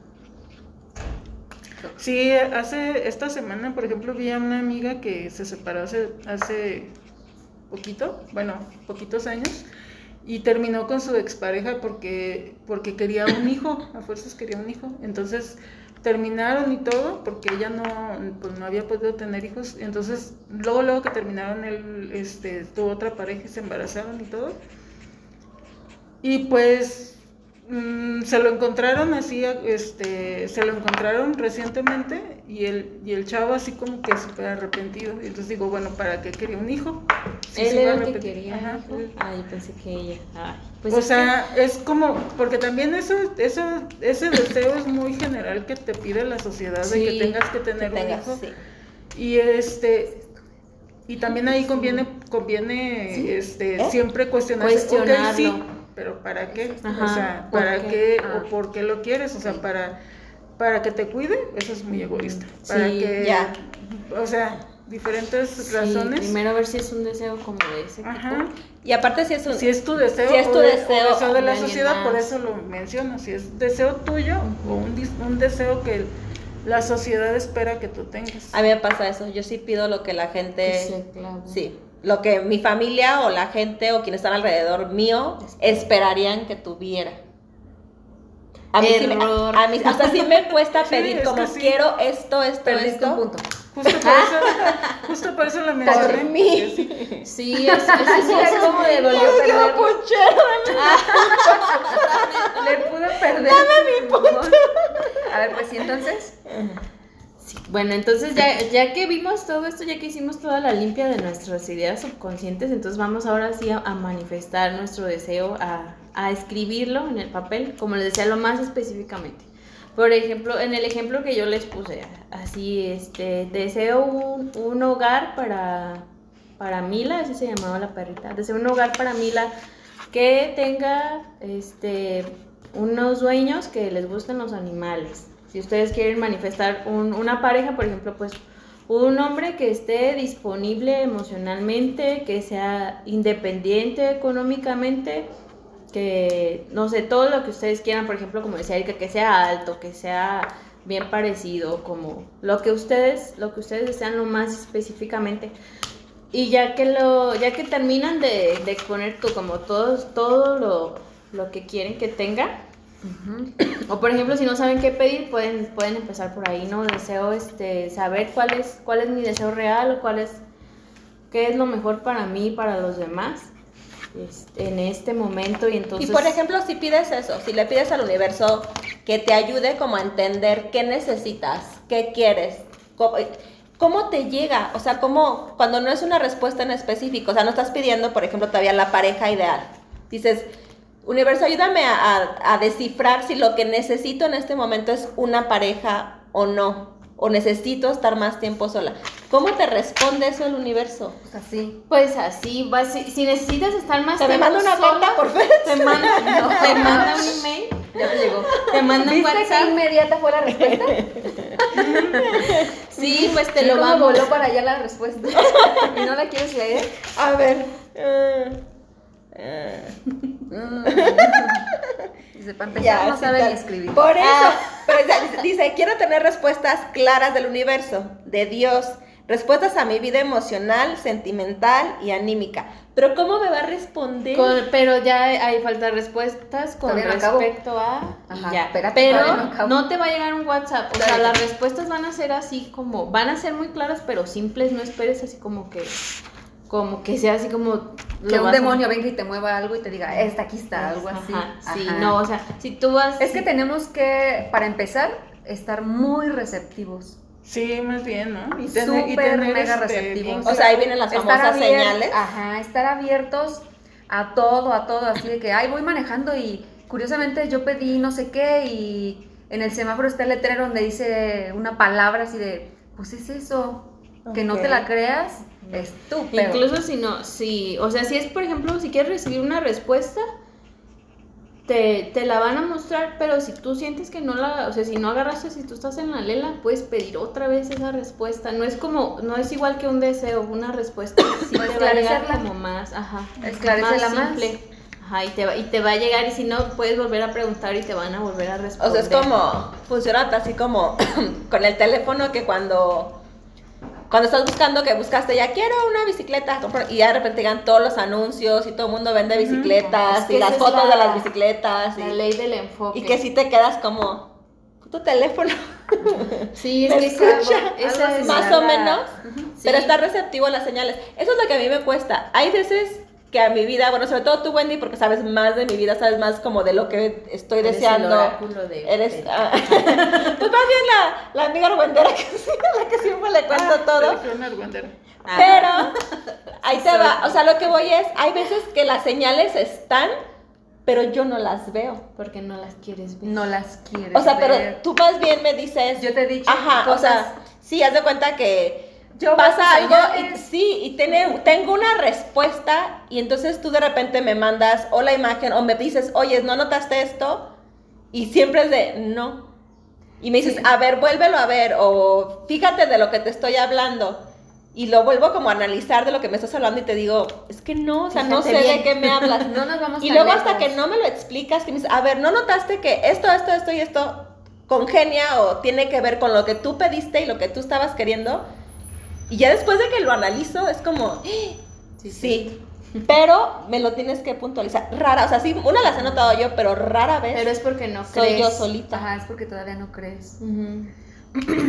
Sí, hace esta semana, por ejemplo, vi a una amiga que se separó hace, hace poquito, bueno, poquitos años, y terminó con su expareja porque, porque quería un hijo, a fuerzas quería un hijo. Entonces terminaron y todo, porque ella no, pues, no había podido tener hijos. Entonces, luego, luego que terminaron, él este, tuvo otra pareja y se embarazaron y todo. Y pues mm, se lo encontraron así, este, se lo encontraron recientemente y el, y el chavo así como que súper arrepentido. Entonces digo, bueno, ¿para qué quería un hijo? Si Él era el que quería. Ajá. Ay, pensé que ella. Ay, pues o sea, es como, porque también eso, eso, ese deseo es muy general que te pide la sociedad de que Sí, tengas que Que tener un tengas, hijo. sí. Y este y también ahí conviene conviene este ¿Eh? siempre cuestionarse, Cuestionarlo. sí, pero ¿para qué? Ajá, o sea, ¿por ¿para qué? qué, Ah. o por qué lo quieres? O sea, Sí. para para que te cuide, eso es muy egoísta. Para Sí, que ya. o sea, diferentes Sí, razones. primero ver si es un deseo como de ese Ajá. tipo. Y aparte si es un... Si es tu deseo, Si es tu de- o deseo deseo de la sociedad, por eso lo menciono. Si es deseo tuyo o un, dis- un deseo que la sociedad espera que tú tengas. A mí me pasa eso, yo sí pido lo que la Que gente... se clava. Sí, lo que mi familia o la gente o quienes están alrededor mío esperarían que tuviera. A mí, sí me, Error. a mí hasta sí me cuesta Sí, pedir como sí. quiero esto, esto, Perdiste esto. un punto. Justo por eso, justo por eso lo mencioné. mí. que sí. Es, es, es- es como de dolió Dios, qué perderlo. puchero. Le pudo perder. Dame mi punto. A ver, pues sí, entonces. Sí, Bueno, entonces ya, ya que vimos todo esto, ya que hicimos toda la limpia de nuestras ideas subconscientes, entonces vamos ahora sí a, a manifestar nuestro deseo, a, a escribirlo en el papel, como les decía, lo más específicamente. Por ejemplo, en el ejemplo que yo les puse, así, este, deseo un, un hogar para, para Mila, así se llamaba la perrita, deseo un hogar para Mila que tenga, este, unos dueños que les gusten los animales. Si ustedes quieren manifestar un- una pareja, por ejemplo, pues un hombre que esté disponible emocionalmente, que sea independiente económicamente, que no sé, todo lo que ustedes quieran, por ejemplo, como decía Erika, que sea alto, que sea bien parecido, como lo que ustedes, lo que ustedes desean lo más específicamente. Y ya que lo, ya que terminan de, de exponer tú como todo, todo lo, lo que quieren que tenga, o por ejemplo, si no saben qué pedir, pueden, pueden empezar por ahí, ¿no? Deseo este, saber cuál es, cuál es mi deseo real o cuál es qué es lo mejor para mí y para los demás este, en este momento y entonces... Y por ejemplo, si pides eso, si le pides al universo que te ayude como a entender qué necesitas, qué quieres, cómo, cómo te llega, o sea, cómo, cuando no es una respuesta en específico, o sea, no estás pidiendo, por ejemplo, todavía la pareja ideal. Dices, universo, ayúdame a, a descifrar si lo que necesito en este momento es una pareja o no o necesito estar más tiempo sola. ¿Cómo te responde eso el universo? Pues así. Pues así, si, si necesitas estar más ¿Te me tiempo manda una sola, carta por Facebook? te manda, no, te manda un email, Ya te llegó. te manda un ¿Viste WhatsApp. qué inmediata fue la respuesta? Sí, pues te Sí, lo vamos. voló para allá la respuesta. ¿Y no la quieres leer? A ver. eh, Dice, para empezar, ya, no sabe ni escribir. Por eso, Ah. pero dice, dice, quiero tener respuestas claras del universo, de Dios, respuestas a mi vida emocional, sentimental y anímica. Pero ¿cómo me va a responder? Con- pero ya hay falta respuestas con Todavía no acabo. respecto a Ajá, ya. espérate, pero no te va a llegar un WhatsApp. O sea, las respuestas van a ser así como, van a ser muy claras, pero simples. No esperes así como que, como que sea así como Que un a- demonio venga y te mueva algo y te diga, esta aquí está, algo así. Ajá, sí, Ajá. no, o sea, si tú vas. Es que tenemos que, para empezar, estar muy receptivos. Sí, más bien, ¿no? Y tener, y Súper tener, mega este, receptivos. O sea, ahí vienen las Estar famosas abier- señales. Ajá, estar abiertos a todo, a todo, así de que, ay, voy manejando y curiosamente yo pedí no sé qué y en el semáforo está el letrero donde dice una palabra así de, pues es eso, que no te la creas, estúpido. Incluso si no, si, o sea, si es, por ejemplo, si quieres recibir una respuesta, te, te la van a mostrar, pero si tú sientes que no la, o sea, si no agarraste, si tú estás en la lela, puedes pedir otra vez esa respuesta. No es como, no es igual que un deseo, una respuesta sí te va a llegar Esclarecerla. como más, ajá, Esclarecerla más. simple. Ajá, y te, va, y te va a llegar y si no, puedes volver a preguntar y te van a volver a O responder. sea, es como, funciona así como con el teléfono que cuando, cuando estás buscando que buscaste ya quiero una bicicleta y ya de repente llegan todos los anuncios y todo el mundo vende bicicletas Es que y las fotos la- de las bicicletas La y, ley del enfoque. y que si te quedas como tu teléfono Sí, es ¿Me que escucha? es más o menos, Sí. pero está receptivo a las señales. Eso es lo que a mí me cuesta. Hay veces que a mi vida, bueno, sobre todo tú Wendy porque sabes más de mi vida, sabes más como de lo que estoy Eres el deseando. oráculo de- Eres, de- ah, pues más bien la, la amiga argüendera que, la que siempre le cuento Ah, todo. pero una. Ah. Ahí te va, o sea, lo que voy es, hay veces que las señales están, pero yo no las veo. Porque no las quieres ver. No las quieres O sea, pero ver. tú más bien me dices, Yo te he dicho ajá, o cosas- sea, sí, haz de cuenta que Yo pasa algo y sí, y tiene, tengo una respuesta y entonces tú de repente me mandas o la imagen o me dices, oye, ¿no notaste esto? Y siempre es de, no. Y me dices, Sí. a ver, vuélvelo a ver o fíjate de lo que te estoy hablando. Y lo vuelvo como a analizar de lo que me estás hablando y te digo, es que no, o sea, no sé de qué me hablas. No nos vamos Y luego hasta que no me lo explicas, que me dices, a ver, ¿no notaste que esto, esto, esto y esto congenia o tiene que ver con lo que tú pediste y lo que tú estabas queriendo? Y ya después de que lo analizo, es como, "Ah, Sí, sí, pero me lo tienes que puntualizar. Rara, o sea, sí, una las he notado yo, pero rara vez Pero es porque no soy crees. yo solita. Ajá, es porque todavía no crees.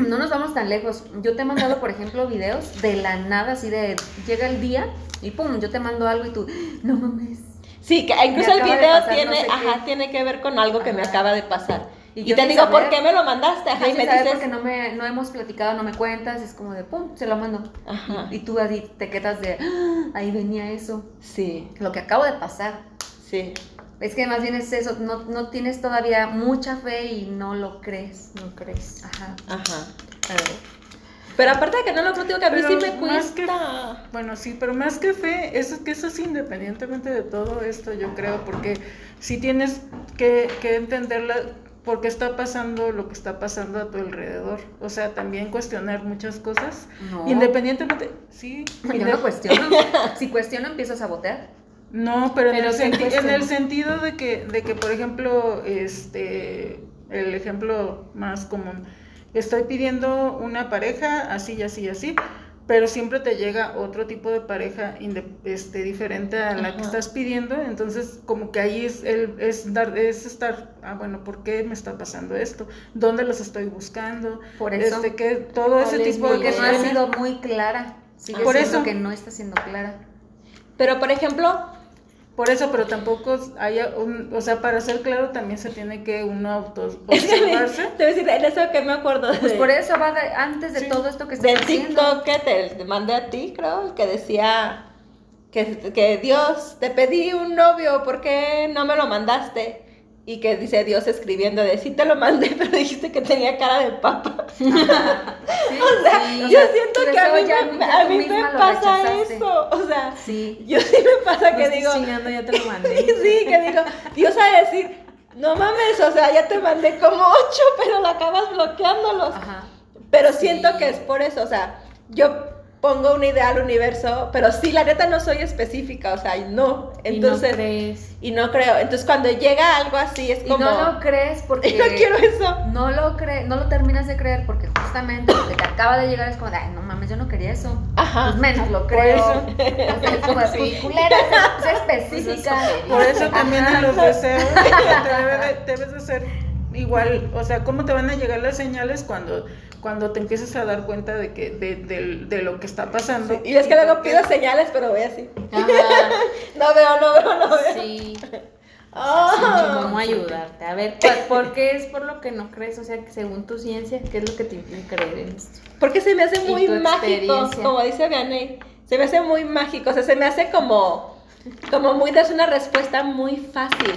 No nos vamos tan lejos. Yo te he mandado, por ejemplo, videos de la nada, así de llega el día y pum, yo te mando algo y tú, no mames. Sí, que incluso el video tiene, no sé ajá, qué. tiene que ver con algo que me acaba de pasar. Y te digo, ¿por qué me lo mandaste? Ajá, y me dices, porque no, me, no hemos platicado, no me cuentas, es como de pum, se lo mando. Ajá. Y, y tú así te quedas de, "Ah, ahí venía eso. sí, Lo que acabo de pasar. sí. Es que más bien es eso, no, no tienes todavía mucha fe y no lo crees. No crees. Ajá. Ajá. Pero aparte de que no lo creo, digo que a mí sí me más que- cuesta. Bueno, sí, pero más que fe, eso es que eso es independientemente de todo esto, yo creo, porque sí tienes que, que entenderla por qué está pasando lo que está pasando a tu alrededor. O sea, también cuestionar muchas cosas. No. Independientemente, sí. Yo no cuestiono. si cuestiono, empiezo a sabotear. No, pero, en, el sentido de que, de que, por ejemplo, este, el ejemplo más común, estoy pidiendo una pareja así y así y así, pero siempre te llega otro tipo de pareja este, diferente a la que estás pidiendo, entonces como que ahí es, el, es, dar, es estar, ah, bueno, ¿por qué me está pasando esto? ¿Dónde los estoy buscando? Por eso. Este, que todo ese ¿Cuál es tipo de Porque no cosas. has sido muy clara. Sigue Por siendo eso. que no está siendo clara. Pero, por ejemplo, Por eso, pero tampoco hay un, o sea, para ser claro también se tiene que uno auto observarse. te voy a decir, en eso que me acuerdo Pues de- por eso va de- antes de Sí. todo esto que estás del. TikTok que te, te mandé a ti, creo, que decía que, que Dios, te pedí un novio, ¿por qué no me lo mandaste? Y que dice Dios escribiendo de sí te lo mandé, pero dijiste que tenía cara de papa. Sí, O sea, sí. yo siento que a mí, me, a mí me pasa eso. O sea, Sí. yo sí me pasa que digo, estás chingando, ya te lo mandé. sí, que digo, Dios a decir, no mames, o sea, ya te mandé como ocho, pero la acabas bloqueándolos. Ajá. Pero siento que es por eso, o sea, yo pongo un ideal al universo, pero sí, la neta no soy específica, o sea, y no. Entonces, y no crees. y no creo. Entonces, cuando llega algo así, es Y como, no lo crees porque no quiero eso. no lo cre no lo terminas de creer porque justamente lo que te acaba de llegar es como de, ay, no mames, yo no quería eso. Ajá. Pues menos lo Por creo. eso. O sea, es como de, Sí. pues específica. Por eso también en los deseos te debe de- debes de ser igual, o sea, ¿cómo te van a llegar las señales cuando, cuando te empiezas a dar cuenta de que de, de- de lo que está pasando? Y es que luego pido señales, pero voy así. Ajá, No veo, no veo, no veo. sí. Ah. ¿Cómo ayudarte? A ver, ¿por- ¿por qué es por lo que no crees? O sea, que según tu ciencia, ¿qué es lo que te impide creer en esto? Porque se me hace muy mágico, como dice Vianney. Se me hace muy mágico, o sea, se me hace como, como muy, das una respuesta muy fácil.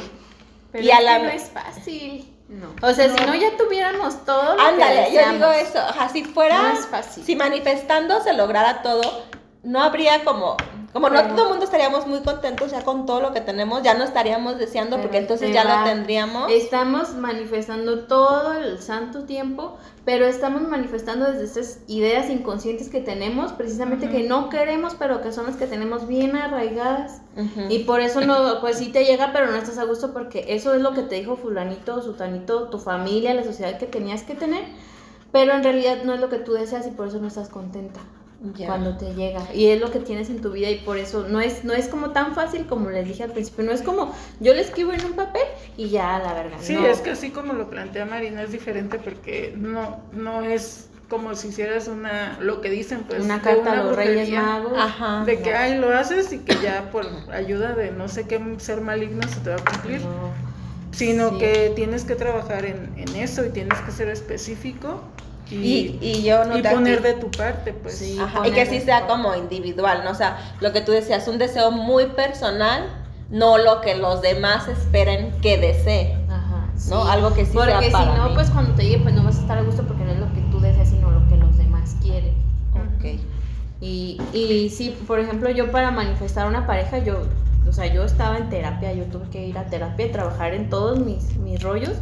Pero Y es a la que no es fácil. No. O sea, si no ya tuviéramos todo lo que Ándale, yo digo eso, ajá, si fuera, No es fácil. si manifestando se lograra todo, no habría como, como no todo el mundo estaríamos muy contentos ya con todo lo que tenemos, ya no estaríamos deseando porque entonces ya va. lo tendríamos. Estamos manifestando todo el santo tiempo, pero estamos manifestando desde estas ideas inconscientes que tenemos, precisamente que no queremos, pero que son las que tenemos bien arraigadas. Y por eso no, pues sí te llega, pero no estás a gusto porque eso es lo que te dijo fulanito, sutanito, tu familia, la sociedad que tenías que tener, pero en realidad no es lo que tú deseas y por eso no estás contenta Ya. cuando te llega. Y es lo que tienes en tu vida y por eso no es, no es como tan fácil como les dije al principio, no es como yo le escribo en un papel y ya la verdad. Sí, no. es que así como lo plantea Marina es diferente porque no, no es como si hicieras una, lo que dicen, pues, una carta una a los Reyes Magos. Ajá. De que, ay, lo haces y que ya por ayuda de no sé qué ser maligno se te va a cumplir. No. Sino Sí. que tienes que trabajar en, en eso y tienes que ser específico y, Y, y yo no y poner de tu parte, pues. Sí. Ajá, y que sí sea como individual, ¿no? O sea, lo que tú decías, un deseo muy personal, no lo que los demás esperen que desee. Ajá, ¿No? sí. Algo que sí Porque sea si para no, mí. pues cuando te llegue, pues no vas a estar a gusto porque no es lo que tú deseas, sino lo que los demás quieren. Ok. Y, y sí, por ejemplo, yo para manifestar una pareja, yo, o sea, yo estaba en terapia, yo tuve que ir a terapia y trabajar en todos mis, mis rollos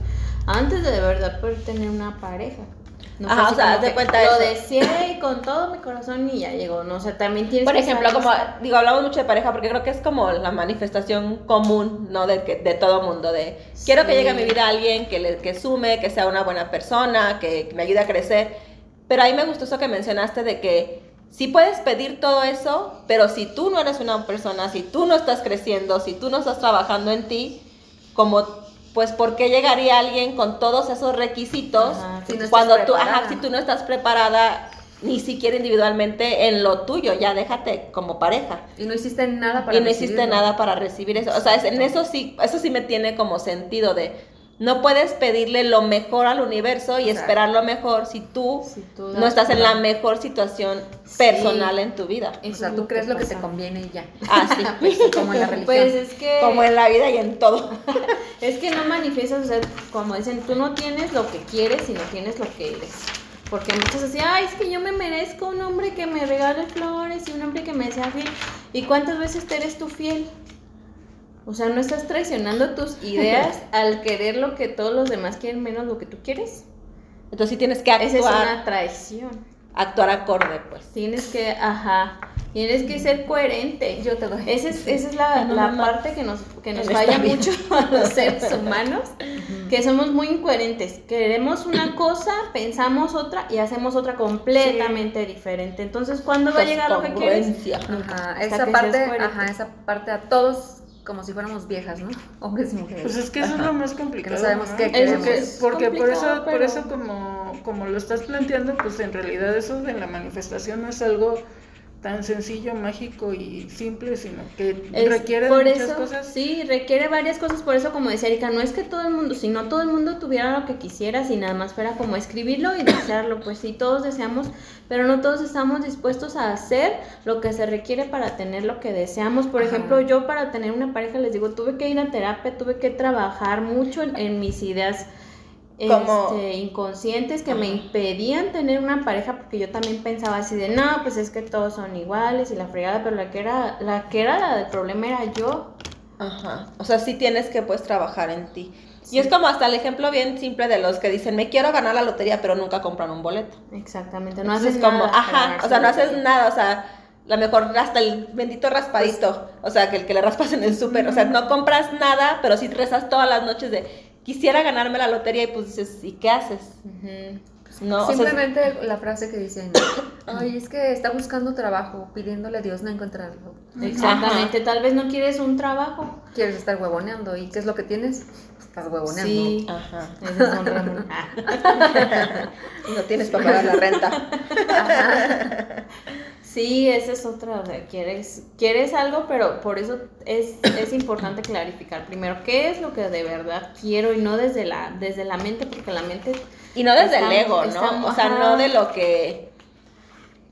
antes de de verdad poder tener una pareja. No Ajá, o sea, haz de cuenta Lo eso. deseé con todo mi corazón y ya llegó, ¿no? O sea, también tienes Por que ejemplo, como, digo, hablamos mucho de pareja porque creo que es como la manifestación común, ¿no? De, que, de todo mundo, de quiero que llegue a mi vida alguien que, le, que sume, que sea una buena persona, que, que me ayude a crecer. Pero ahí me gustó eso que mencionaste de que sí puedes pedir todo eso, pero si tú no eres una persona, si tú no estás creciendo, si tú no estás trabajando en ti, como, pues, ¿por qué llegaría alguien con todos esos requisitos Ajá, Si no cuando tú, ajá, si tú no estás preparada ni siquiera individualmente en lo tuyo, ya déjate como pareja. Y no hiciste nada para y no hiciste nada para recibir eso. O sea, es- en eso sí, eso sí me tiene como sentido de no puedes pedirle lo mejor al universo y Exacto. esperar lo mejor si tú Si tú no estás en la mejor situación Sí. personal en tu vida. O sea, es tú crees lo que te conviene y ya. Ah, sí. Pues, como en la religión. Pues es que... Como en la vida y en todo. Es que no manifiestas, o sea, como dicen, tú no tienes lo que quieres, sino tienes lo que eres. Porque muchos decían, ay, es que yo me merezco un hombre que me regale flores y un hombre que me sea fiel. ¿Y cuántas veces te eres tú fiel? O sea, ¿no estás traicionando tus ideas al querer lo que todos los demás quieren menos lo que tú quieres? Entonces sí tienes que Esa es actuar, una traición. actuar acorde, pues. Tienes que, ajá, tienes que ser coherente. Yo te doy. Esa es, esa es la, No, la mamá. parte que nos, que nos falla mucho a los seres humanos, que somos muy incoherentes. Queremos una cosa, pensamos otra y hacemos otra completamente diferente. Entonces, ¿cuándo va a llegar lo que quieres? Ajá, esa que parte, ajá, esa parte a todos como si fuéramos viejas, ¿no? Hombres y mujeres. Pues es que eso es lo más complicado. Que no sabemos qué queremos. Porque, por eso, por eso como, como lo estás planteando, pues en realidad eso de la manifestación no es algo tan sencillo, mágico y simple, sino que Es- requiere por muchas eso, cosas. Sí, requiere varias cosas, por eso como decía Erika, no es que todo el mundo, si no todo el mundo tuviera lo que quisiera, si nada más fuera como escribirlo y desearlo, pues sí, todos deseamos, pero no todos estamos dispuestos a hacer lo que se requiere para tener lo que deseamos. Por Ajá. ejemplo, yo para tener una pareja, les digo, tuve que ir a terapia, tuve que trabajar mucho en, en mis ideas. Como- este, inconscientes que me impedían tener una pareja porque yo también pensaba así de no pues es que todos son iguales y la fregada pero la que era la que era la del problema era yo Ajá. O sea, sí tienes que pues trabajar en ti. Y es como hasta el ejemplo bien simple de los que dicen, me quiero ganar la lotería, pero nunca compran un boleto. Exactamente, no Entonces haces como, nada ajá, o sea, no haces nada, o sea, la mejor hasta el bendito raspadito, o sea, que el que le raspas en el súper, o sea, no compras nada, pero sí rezas todas las noches de, quisiera ganarme la lotería y pues dices, ¿y qué haces? Ujú. No, o sea, Simplemente la frase que dicen, ay, es que está buscando trabajo, pidiéndole a Dios no encontrarlo. Exactamente, tal vez no quieres un trabajo. Quieres estar huevoneando, ¿y qué es lo que tienes? Estás huevoneando. Sí, Ajá. ese es no tienes para pagar la renta. Sí, esa es otra, o sea, quieres, quieres algo, pero por eso es, es importante clarificar primero qué es lo que de verdad quiero y no desde la, desde la mente, porque la mente Y no desde el ego, ¿no? o sea, ajá. no de lo que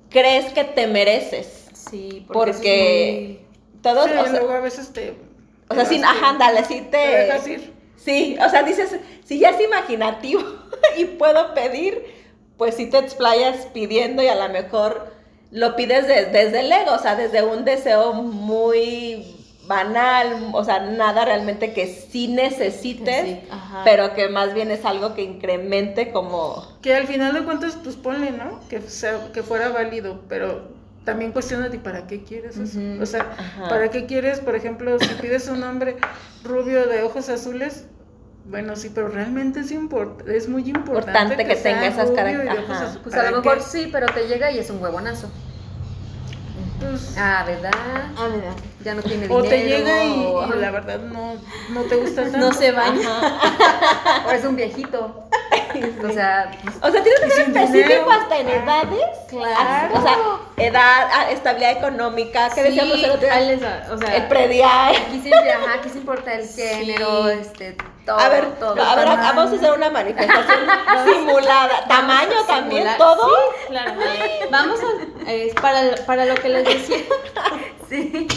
crees que te mereces. sí, Porque porque, todos, Sí, o sea, luego a veces te... o sea, sí, te- ajá, ándale, sí te... te dejas ir. Sí, o sea, dices, si ya es imaginativo y puedo pedir, pues sí te explayas pidiendo y a lo mejor lo pides de- desde el ego, o sea, desde un deseo muy banal, o sea, nada realmente que sí necesites, Sí, pero que más bien es algo que incremente como... Que al final de cuentas, pues ponle, ¿no? Que, sea, que fuera válido, pero también cuestiona ¿y para qué quieres eso? O sea, Ajá. ¿para qué quieres, por ejemplo, si pides un hombre rubio de ojos azules? Bueno, sí, pero realmente es, import es muy importante, Importante que tenga esas rubio carac- y de ojos ajá. azules. Pues a lo ¿Para mejor sí, pero te llega y es un huevonazo. Pues, Ah, ¿verdad? Ah, ¿verdad? Ya no tiene dinero. o te llega y, o- y la verdad no, no te gusta tanto. No se baña. o es un viejito. O sea, O sea, tienes que ser específico dinero. hasta en Ah. edades. Claro. O sea, edad, ah, estabilidad económica, ¿qué decíamos el otro día? o sea, El predial. aquí siempre, ajá, aquí se importa el género, Sí. este, todo, A ver, todo. a ver, tamaño. vamos a hacer una manifestación simulada. Tamaño también, todo. Sí, claro. Vamos a, es para, para lo que les decía. Sí,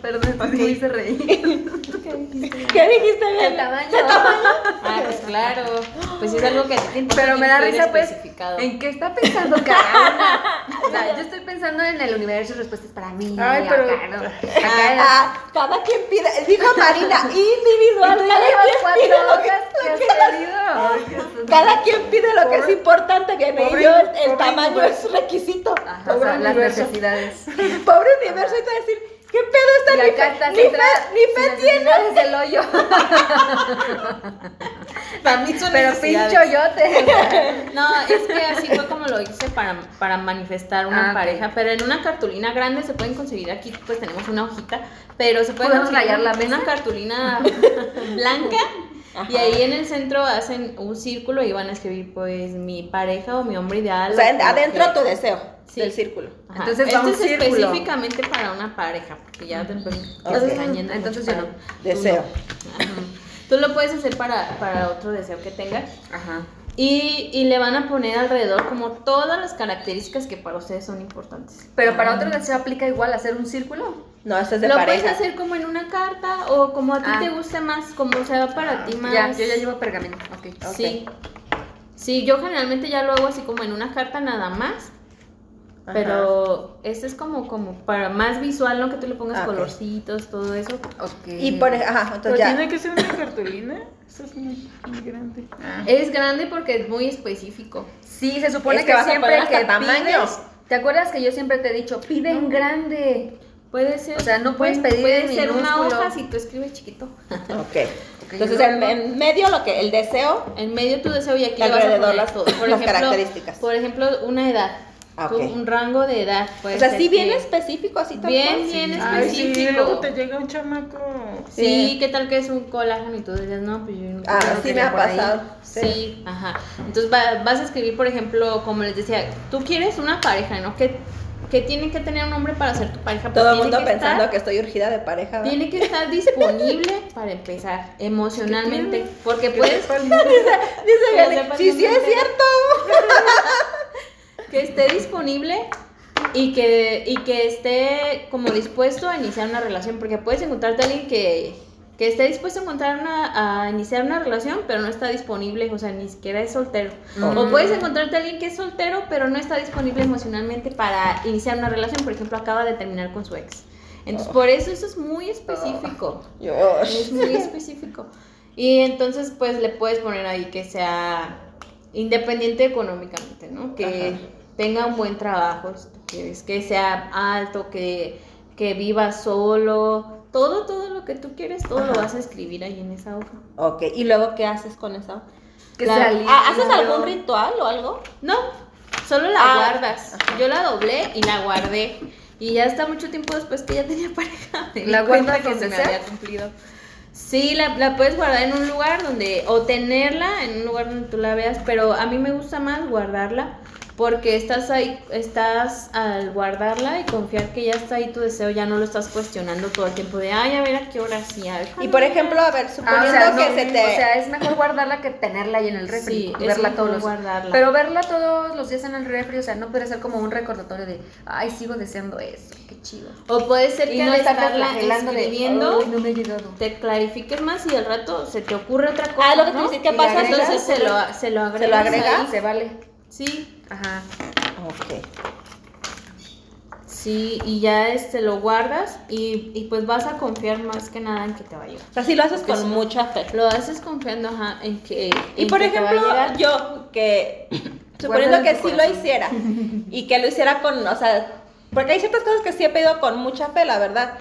perdón, me hice reír. ¿Qué dijiste bien? El tamaño. Ah, pues claro. Pues es algo que Pero me da risa, pues. ¿en qué está pensando cada una? O sea, yo estoy pensando en el universo y respuestas para mí. Ay, pero- acá, ¿no? Acá, Ah, cada quien pide, dijo Marina, individual. ¿Tú Cada quien cuatro pide lo que que-. Cada quien pide lo que es importante, bien, y pobre- yo el, el pobre tamaño universo. es requisito. Ajá, o Pobre sea, las universo. necesidades. Pobre universo, y te va a decir, ¿qué pedo Y está ni acá fe, está ni fe, ni fe tiene? necesidades del hoyo. Para mí son Pero pincho yote. No, es que así fue como lo hice para, para manifestar una Ah, pareja. Pero en una cartulina grande se pueden conseguir aquí, pues tenemos una hojita. Pero se puede ¿Podemos conseguir rayar la una mesa? cartulina blanca. Y ahí en el centro hacen un círculo y van a escribir, pues, mi pareja o mi hombre ideal. O sea, en- lo adentro que- tu deseo Sí. del círculo. Ajá. Entonces Esto va un es círculo. específicamente para una pareja, porque ya después Ok. se están yendo Entonces mucho yo no. Deseo. Ajá. Tú lo puedes hacer para, para otro deseo que tengas. Ajá. Y, y le van a poner alrededor como todas las características que para ustedes son importantes. Pero para otro deseo aplica igual hacer un círculo. No, este es de Lo pareja. puedes hacer como en una carta o como a ti Ah. te guste más, como sea para ti más. Ya, yo ya llevo pergamino. Ok. Sí. Sí, yo generalmente ya lo hago así como en una carta nada más. Pero este es como, como para más visual, ¿no? Que tú le pongas Ah, colorcitos, todo eso. Ok. Y por ajá, Pero entonces ya. tiene que ser una cartulina. Eso es muy, muy grande. Ah. Es grande porque es muy específico. Sí, se supone Es que que, vas a siempre que tamaño. pides, ¿te acuerdas que yo siempre te he dicho, pide en grande? Puede ser. O sea, no puedes pedir Puede en ser una hoja si tú escribes chiquito. Ok. Entonces en, en medio lo que el deseo. En medio tu deseo y aquí le vas a Alrededor poner las- todo. las características. Por ejemplo, una edad. Ah. Un rango de edad. Puede O sea, sí bien que- específico así tal Bien, cual. bien Ay, sí, específico. luego te llega un chamaco. Sí, Sí. ¿qué tal que es un colágeno y tú dices, no, pues yo no Ah, sí que me ha por ahí"? pasado. Sí, ajá. Entonces va- vas a escribir, por ejemplo, como les decía, tú quieres una pareja, ¿no? ¿Qué que tiene que tener un hombre para ser tu pareja. Pues Todo el mundo que pensando estar- que estoy urgida de pareja. ¿verdad? Tiene que estar disponible para empezar emocionalmente. Porque Que puedes Dice Que sepas sí, sí es cierto. que esté disponible y que, y que esté como dispuesto a iniciar una relación. Porque puedes encontrarte a alguien que, que esté dispuesto a, encontrar una, a iniciar una relación, pero no está disponible, o sea, ni siquiera es soltero. O puedes encontrarte a alguien que es soltero, pero no está disponible emocionalmente para iniciar una relación. Por ejemplo, acaba de terminar con su ex. Entonces, por eso eso es muy específico. Es muy específico. Y entonces, pues le puedes poner ahí que sea independiente económicamente, ¿no? Que Ajá. Tenga un buen trabajo, que sea alto, que, que viva solo. Todo, todo lo que tú quieres, todo lo vas a escribir ahí en esa hoja. Ok, ¿y luego qué haces con esa? Que La- sea Ah, ¿Haces algún ritual o algo? No, solo la Ah, guardas. Yo la doblé y la guardé. Y ya hasta mucho tiempo después que ya tenía pareja. me ¿La cuenta guardas que se me había cumplido. Sí, la, la puedes guardar en un lugar donde, o tenerla en un lugar donde tú la veas, pero a mí me gusta más guardarla porque estás ahí, estás al guardarla y confiar que ya está ahí tu deseo, ya no lo estás cuestionando todo el tiempo de, ay, a ver a qué hora sí, a ver Y por ya". ejemplo, a ver, Ah, suponiendo o sea, no, que se te... o sea, es mejor guardarla que tenerla ahí en el refri. Sí, y es verla todos los guardarla. Pero verla todos los días en el refri, o sea, no puede ser como un recordatorio de, ay, sigo deseando eso, qué chido. O puede ser que Y al no estar estarla de, escribiendo, "Ay, no me ha llegado. te clarifiques más y al rato se te ocurre otra cosa. Ah, lo que te decir, ¿qué pasa? Entonces se lo, se lo agregas. ¿Se lo agrega? ahí. Se vale. Sí, Ajá. Ok. sí, y ya este lo guardas y, y pues vas a confiar más que nada en que te va a llegar. O sea, sí lo haces con mucha fe. Lo haces confiando ajá, en que. Y en por que te va a ejemplo, llegar. yo que suponiendo que sí lo hiciera y que lo hiciera con, o sea, porque hay ciertas cosas que sí he pedido con mucha fe, la verdad.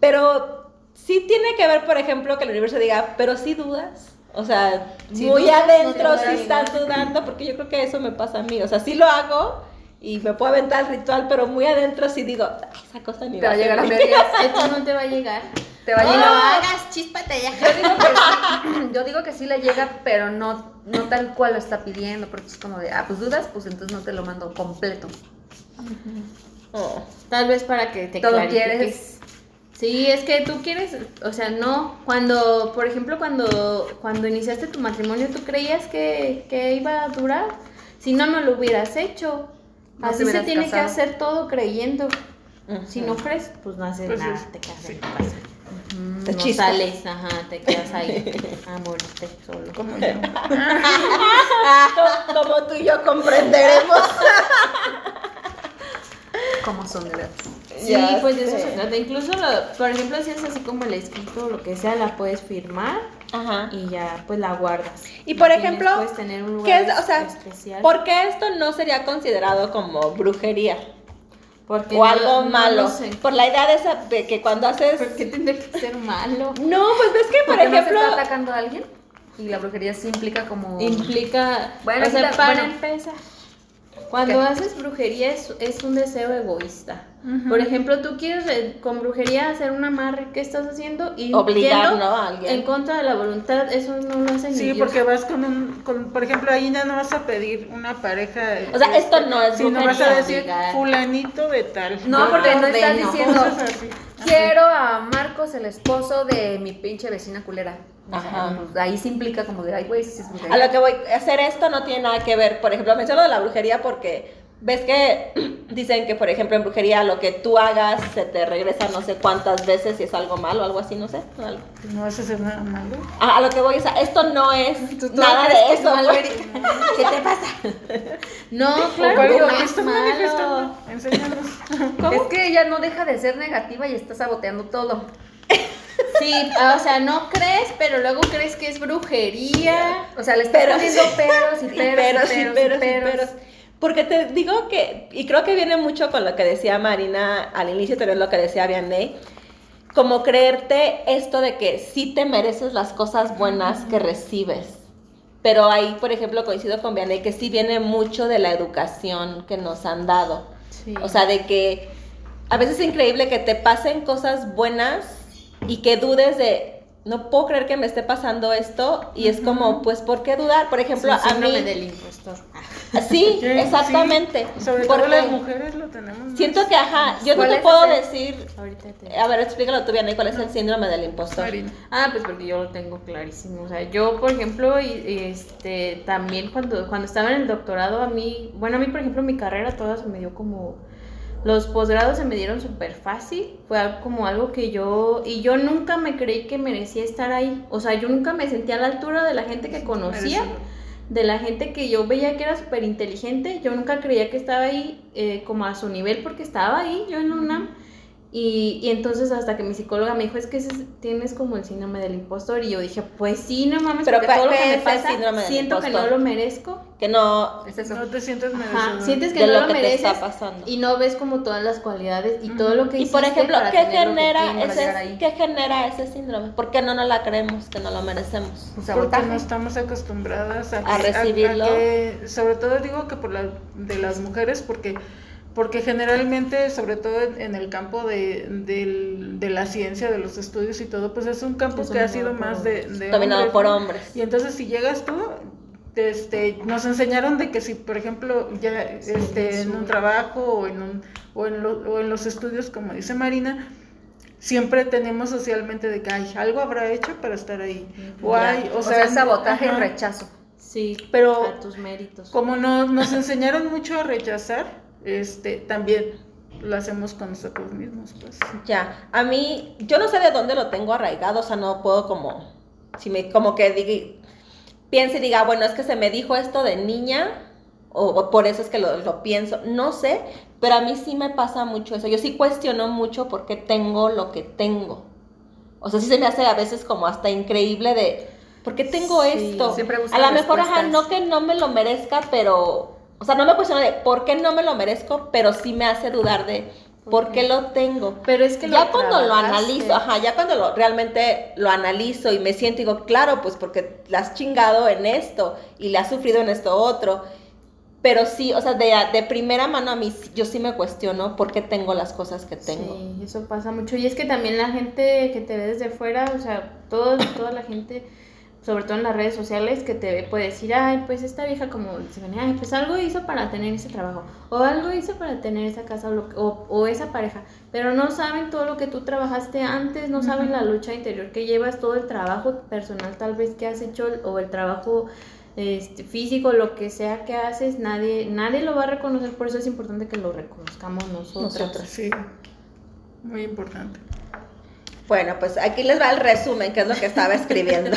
Pero sí tiene que ver, por ejemplo, que el universo diga, pero sí dudas. O sea, Si muy dudas, no adentro sí llegar. estás dudando, porque yo creo que eso me pasa a mí. O sea, sí lo hago y me puedo aventar el ritual, pero muy adentro sí digo, "Ay, esa cosa ni Te va a llegar a servir". medias. Esto no te va a llegar. Te va a Ni lo llegar. hagas, chíspate ya. Yo digo que sí, yo digo que sí le llega, pero no, no tal cual lo está pidiendo, porque es como de, ah, pues dudas, pues entonces no te lo mando completo. Oh. Tal vez para que te Todo clarifiques. quieres. Sí, es que tú quieres, o sea, no, cuando, por ejemplo, cuando, cuando iniciaste tu matrimonio, ¿tú creías que, que iba a durar? Si no, no lo hubieras hecho. No Así se tiene que hacer todo creyendo. Si no crees, pues no haces Pues nada, es- te quedas sí. en tu casa. Te no sales, ajá, te quedas ahí a morirte solo. Como yo. Como tú y yo comprenderemos. ¿Cómo son de verdad? Sí, Ya pues de eso se trata. Incluso, lo- por ejemplo, si es así como el escrito o lo que sea, la puedes firmar Ajá. y ya pues la guardas. Y por ejemplo, puedes tener un ¿qué lugar es, o sea, especial. ¿por qué esto no sería considerado como brujería? Porque O no- algo no malo. Por la idea de, esa, de que cuando haces... ¿Por qué tendría que ser malo? No, pues ves que, por Porque no ejemplo... se está atacando a alguien y la brujería sí implica como... Implica, Bueno, o sea, para bueno. empezar, cuando ¿Qué? haces brujería es, es un deseo egoísta. Por ejemplo, tú quieres eh, con brujería hacer un amarre, ¿qué estás haciendo? Y Obligar, yendo ¿no? a alguien. En contra de la voluntad, eso no lo hace ni Sí, Dios. porque vas con un, con, por ejemplo, ahí ya no vas a pedir una pareja. O sea, esto no es sino vas a brujería. decir Obligar. fulanito de tal. No, porque no estás diciendo, quiero a Marcos, el esposo de mi pinche vecina culera. O sea, pues, ahí se implica como de, ay, güey, sí es brujería. A lo que voy a hacer esto no tiene nada que ver. Por ejemplo, menciono de la brujería porque ves que dicen que, por ejemplo, en brujería lo que tú hagas se te regresa no sé cuántas veces si es algo malo, algo así, no sé. algo. No vas a hacer nada malo. A, a lo que voy, o sea, esto no es ¿Tú todo nada de es eso. malo. Erika? ¿Qué te pasa? No, ¿O claro cuál- que o no es malo. Enséñanos. Es que ella no deja de ser negativa y está saboteando todo. Sí, o sea, no crees, pero luego crees que es brujería. O sea, le está Pero- poniendo peros y peros, y peros. peros. Porque te digo que, y creo que viene mucho con lo que decía Marina al inicio, también lo que decía Vianney, como creerte esto de que sí te mereces las cosas buenas que recibes. Pero ahí, por ejemplo, coincido con Vianney que sí viene mucho de la educación que nos han dado. Sí. O sea, de que a veces es increíble que te pasen cosas buenas y que dudes de, no puedo creer que me esté pasando esto y es como, pues, ¿por qué dudar? Por ejemplo, un a mí... síndrome del impostor. Sí, Sí, exactamente. sí. Sobre todo porque las mujeres lo tenemos. más. Siento que, ajá, yo no ¿Cuál te puedo ese? decir... Ahorita te... A ver, explícalo tú, Vianney, ¿cuál es el síndrome del impostor? Marina. Ah, pues porque yo lo tengo clarísimo. O sea, yo, por ejemplo, y, y, este, también cuando, cuando estaba en el doctorado, a mí, bueno, a mí, por ejemplo, mi carrera toda se me dio como, los posgrados se me dieron súper fácil. Fue como algo que yo, y yo nunca me creí que merecía estar ahí. O sea, yo nunca me sentía a la altura de la gente que conocía. De la gente que yo veía que era súper inteligente, yo nunca creía que estaba ahí eh, como a su nivel porque estaba ahí yo en UNAM. Y, y entonces hasta que mi psicóloga me dijo, es que ese- tienes como el síndrome del impostor. Y yo dije, pues sí, no mames, Pero porque ¿cuál- todo lo que me pasa, siento que no impostor? lo merezco. Que no... Es eso. No te sientes Ajá, merecedor. sientes que De no lo lo, que te mereces está pasando. y no ves como todas las cualidades y todo lo que Y por hiciste ejemplo, para ¿qué que genera, ese. ¿qué genera ese síndrome? ¿Por qué no nos la creemos, que no lo merecemos? Un Porque no estamos acostumbradas a, A que- recibirlo. que- sobre todo digo que por la, de las mujeres, porque porque generalmente, sobre todo en, en el campo de, de la ciencia, de los estudios y todo, pues es un campo Es que ha sido más de, de Dominado hombres, por hombres. Y entonces si llegas tú, este, nos enseñaron de que si, por ejemplo, ya este, en un trabajo o en, un, o, en lo- o en los estudios, como dice Marina, siempre tenemos socialmente de que ay, algo habrá hecho para estar ahí. O, hay, o, O sea, sea, sabotaje ajá. y rechazo. Sí, Pero- a tus méritos. Como no- nos enseñaron mucho a rechazar, este, también lo hacemos con nosotros mismos, pues. Ya, a mí, yo no sé de dónde lo tengo arraigado, o sea, no puedo como, si me, como que diga, piense y diga, bueno, es que se me dijo esto de niña, o, o por eso es que lo, lo pienso, no sé, pero a mí sí me pasa mucho eso, yo sí cuestiono mucho por qué tengo lo que tengo. O sea, sí se me hace a veces como hasta increíble de, ¿por qué tengo Sí, esto? A lo mejor, ajá, no que no me lo merezca, pero, o sea, no me cuestiono de por qué no me lo merezco, pero sí me hace dudar de por qué lo tengo. Pero es que ya lo cuando lo analizo, ajá, ya cuando lo, realmente lo analizo y me siento y digo, claro, pues porque la has chingado en esto y le has sufrido en esto otro. Pero sí, o sea, de, de primera mano a mí, yo sí me cuestiono por qué tengo las cosas que tengo. Sí, eso pasa mucho. Y es que también la gente que te ve desde fuera, o sea, todo, toda la gente, sobre todo en las redes sociales, que te puede decir, ay, pues esta vieja como, ay, pues algo hizo para tener ese trabajo, o algo hizo para tener esa casa, o, o, o esa pareja, pero no saben todo lo que tú trabajaste antes, no saben la lucha interior que llevas, todo el trabajo personal tal vez que has hecho, o el trabajo este, físico, lo que sea que haces, nadie, nadie lo va a reconocer, por eso es importante que lo reconozcamos nosotros. Nosotras. Sí, muy importante. Bueno, pues aquí les va el resumen, que es lo que estaba escribiendo.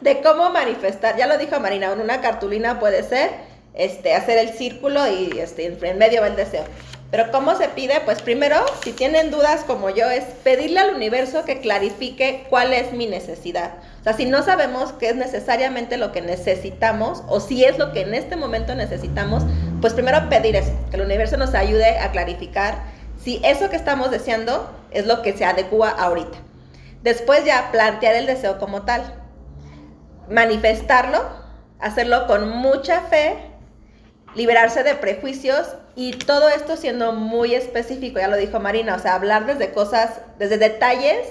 de cómo manifestar. Ya lo dijo Marina, en una cartulina puede ser este, hacer el círculo y este, en medio va el deseo. Pero ¿cómo se pide? Pues primero, si tienen dudas como yo, es pedirle al universo que clarifique cuál es mi necesidad. O sea, si no sabemos qué es necesariamente lo que necesitamos o si es lo que en este momento necesitamos, pues primero pedir eso, que el universo nos ayude a clarificar si eso que estamos deseando es lo que se adecua ahorita. Después ya plantear el deseo como tal, manifestarlo, hacerlo con mucha fe, liberarse de prejuicios y todo esto siendo muy específico, ya lo dijo Marina, o sea, hablar desde cosas, desde detalles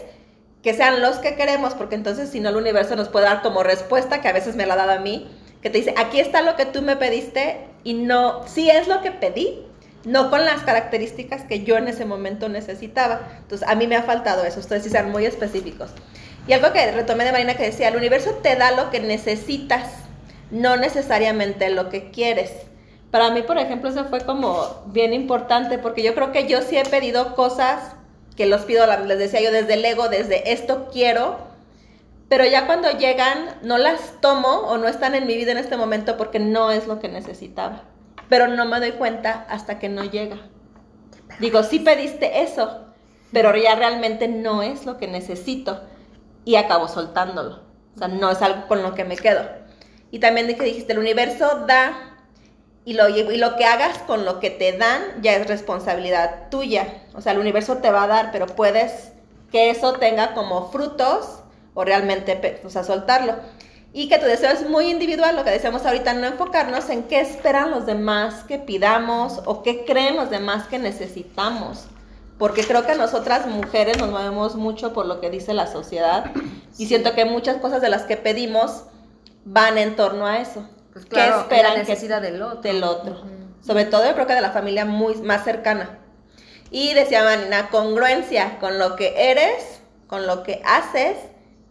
que sean los que queremos, porque entonces si no el universo nos puede dar como respuesta, que a veces me la ha dado a mí, que te dice, aquí está lo que tú me pediste y no, sí es lo que pedí, no con las características que yo en ese momento necesitaba. Entonces, a mí me ha faltado eso, ustedes sí sean muy específicos. Y algo que retomé de Marina que decía, el universo te da lo que necesitas, no necesariamente lo que quieres. Para mí, por ejemplo, eso fue como bien importante, porque yo creo que yo sí he pedido cosas que los pido, les decía yo, desde el ego, desde esto quiero, pero ya cuando llegan no las tomo o no están en mi vida en este momento porque no es lo que necesitaba. Pero no me doy cuenta hasta que no llega. Digo, sí pediste eso, pero ya realmente no es lo que necesito y acabo soltándolo. O sea, no es algo con lo que me quedo. Y también de que dijiste, el universo da y lo, y lo que hagas con lo que te dan ya es responsabilidad tuya. O sea, el universo te va a dar, pero puedes que eso tenga como frutos o realmente, o sea, soltarlo. Y que tu deseo es muy individual, lo que decíamos ahorita, no enfocarnos en qué esperan los demás que pidamos o qué creen los demás que necesitamos. porque creo que nosotras mujeres nos movemos mucho por lo que dice la sociedad y siento que muchas cosas de las que pedimos van en torno a eso. Pues ¿Qué esperan la que- necesidad del otro. del otro. Sobre todo yo creo que de la familia muy más cercana. Y decía Manina, congruencia con lo que eres, con lo que haces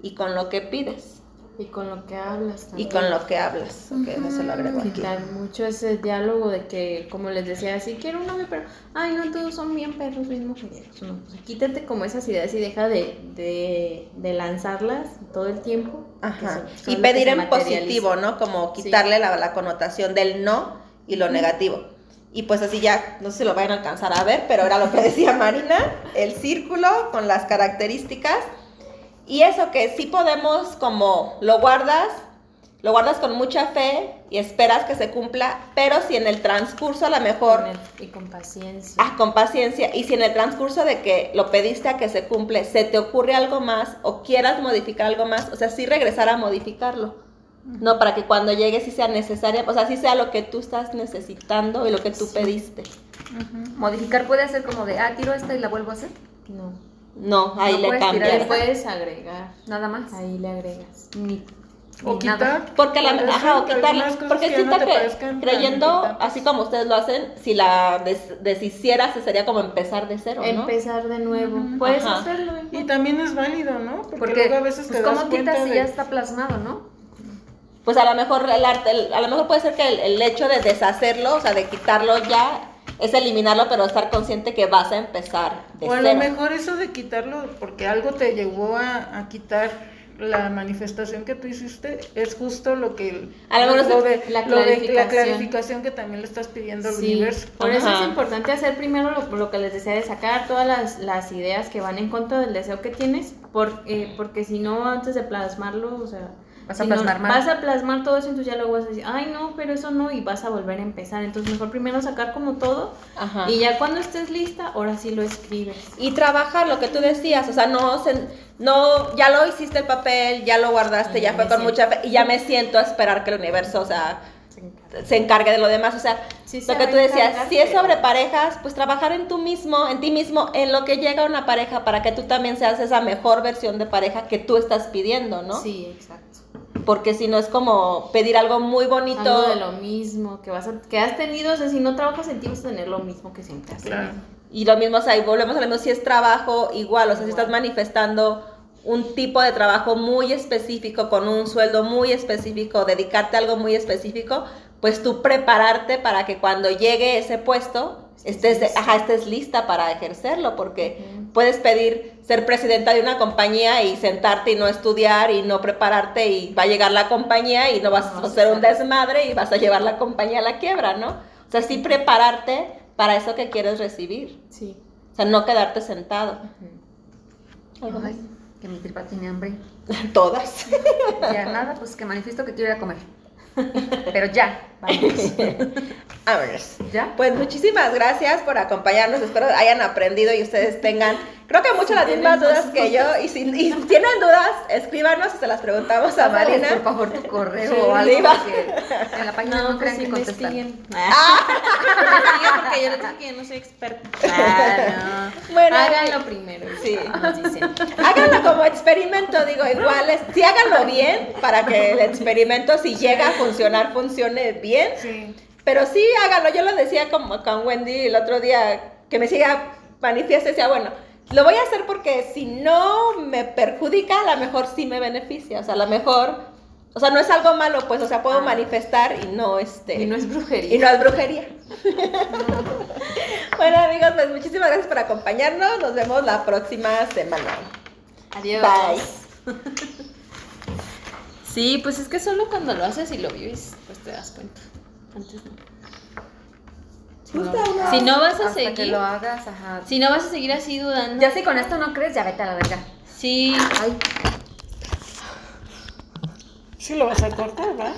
y con lo que pides. Y con lo que hablas Y también. con lo que hablas. Ok, eso lo agrego aquí. Quitar mucho ese diálogo de que, como les decía, sí quiero un novio, pero, ay, no, todos son bien perros, bien mujeres. No, o sea, quítate como esas ideas y deja de, de, de lanzarlas todo el tiempo. Ajá. son- son Y pedir se en positivo, ¿no? Como Sí. quitarle la, la connotación del no y lo negativo. Y pues así ya, no sé si lo vayan a alcanzar a ver, pero era lo que decía Marina, el círculo con las características. Y eso que sí podemos, como lo guardas, lo guardas con mucha fe y esperas que se cumpla, pero si en el transcurso a lo mejor Con el- y con paciencia. Ah, con paciencia. Y si en el transcurso de que lo pediste a que se cumple, se te ocurre algo más o quieras modificar algo más, o sea, sí regresar a modificarlo. No, para que cuando llegue sí sea necesaria, o sea, sí sea lo que tú estás necesitando y lo que tú pediste. Modificar puede ser como de, ah, tiro esta y la vuelvo a hacer. No. No, ahí No le cambias. Le puedes agregar. Nada más. Ahí le agregas. Ni- O Ni nada. quitar. Porque la, ajá, o quitarla, porque siento no te que creyendo, así como ustedes lo hacen, si la des- deshicieras, sería como empezar de cero, ¿no? Empezar de nuevo. Puedes Ajá. hacerlo. Y también es válido, ¿no? Porque, Porque, luego a veces pues, te das ¿cómo cuenta quitas si de... ya está plasmado, no? Pues a lo mejor el arte, el- a lo mejor puede ser que el, el hecho de deshacerlo, o sea, de quitarlo ya, es eliminarlo, pero estar consciente que vas a empezar de O a cero. lo mejor eso de quitarlo, porque algo te llevó a, a quitar la manifestación que tú hiciste, es justo lo que... A lo mejor lo es de, la lo de la clarificación. que también le estás pidiendo al Sí, universo. por eso Ajá. es importante hacer primero lo, lo que les decía de sacar todas las, las ideas que van en contra del deseo que tienes, por, eh, porque si no, antes de plasmarlo, o sea, Vas a si plasmar vas a plasmar todo eso, entonces ya luego vas a decir, ay no, pero eso no, y vas a volver a empezar. Entonces mejor primero sacar como todo, Ajá. y ya cuando estés lista, ahora sí lo escribes. Y trabajar lo que tú decías, o sea, no, se- no, ya lo hiciste el papel, ya lo guardaste, Y ya fue con siento. mucha fe, y ya me siento a esperar que el universo, o sea, se encargue de lo demás, o sea, Sí, se lo que tú decías, si es sobre parejas, pues trabajar en tú mismo, en ti mismo, en lo que llega una pareja, para que tú también seas esa mejor versión de pareja que tú estás pidiendo, ¿no? Sí, exacto. Porque si no es como pedir algo muy bonito. Algo de lo mismo que vas a, que has tenido, o sea, si no trabajas en ti vas a tener lo mismo que siempre has Claro. tenido. Y lo mismo, o sea, y volvemos a lo mismo, si es trabajo, igual, o sea, si estás manifestando un tipo de trabajo muy específico, con un sueldo muy específico, dedicarte a algo muy específico, pues tú prepararte para que cuando llegue ese puesto, estés, lista. ajá, estés lista para ejercerlo, porque puedes pedir ser presidenta de una compañía y sentarte y no estudiar y no prepararte y va a llegar la compañía y no vas a hacer un desmadre y vas a llevar la compañía a la quiebra, ¿no? O sea, sí prepararte para eso que quieres recibir. Sí. O sea, no quedarte sentado. Ay, que mi tripa tiene hambre. Todas. Ya nada, pues que manifiesto que quiero ir a comer. Pero ya, Vamos. A ver. ya. Pues muchísimas gracias por acompañarnos. Espero hayan aprendido y ustedes tengan, creo que muchas las tienen mismas dudas que yo. Y si, y tienen dudas, escríbanos y se las preguntamos a Marina. por favor, tu correo Sí, o algo. porque en la página no, No, crean pues que contestan. Investiguen porque yo les que yo no soy experta. Ah, no. Bueno. Háganlo primero. Sí. Nos dicen. Háganlo como experimento, digo, igual, es, sí háganlo bien para que el experimento, si llega a funcionar, funcione bien. Sí. Pero sí, háganlo. Yo lo decía como con Wendy el otro día, que me siga manifiesta, decía, bueno, lo voy a hacer porque si no me perjudica, a lo mejor sí me beneficia. O sea, a lo mejor, o sea, no es algo malo, pues, o sea, puedo Ah. manifestar y no, este... Y no es brujería. y no es brujería. bueno, amigos, pues muchísimas gracias por acompañarnos. Nos vemos la próxima semana. Adiós. Bye. Sí, pues es que solo cuando lo haces y lo vives, pues te das cuenta. Antes no. Si no, Justo una- si no vas a Hasta que seguir, lo hagas, ajá. si no vas a seguir así dudando, Ya si con esto no crees, ya vete a la verga. sí, Ay, Sí lo vas a cortar, ¿va?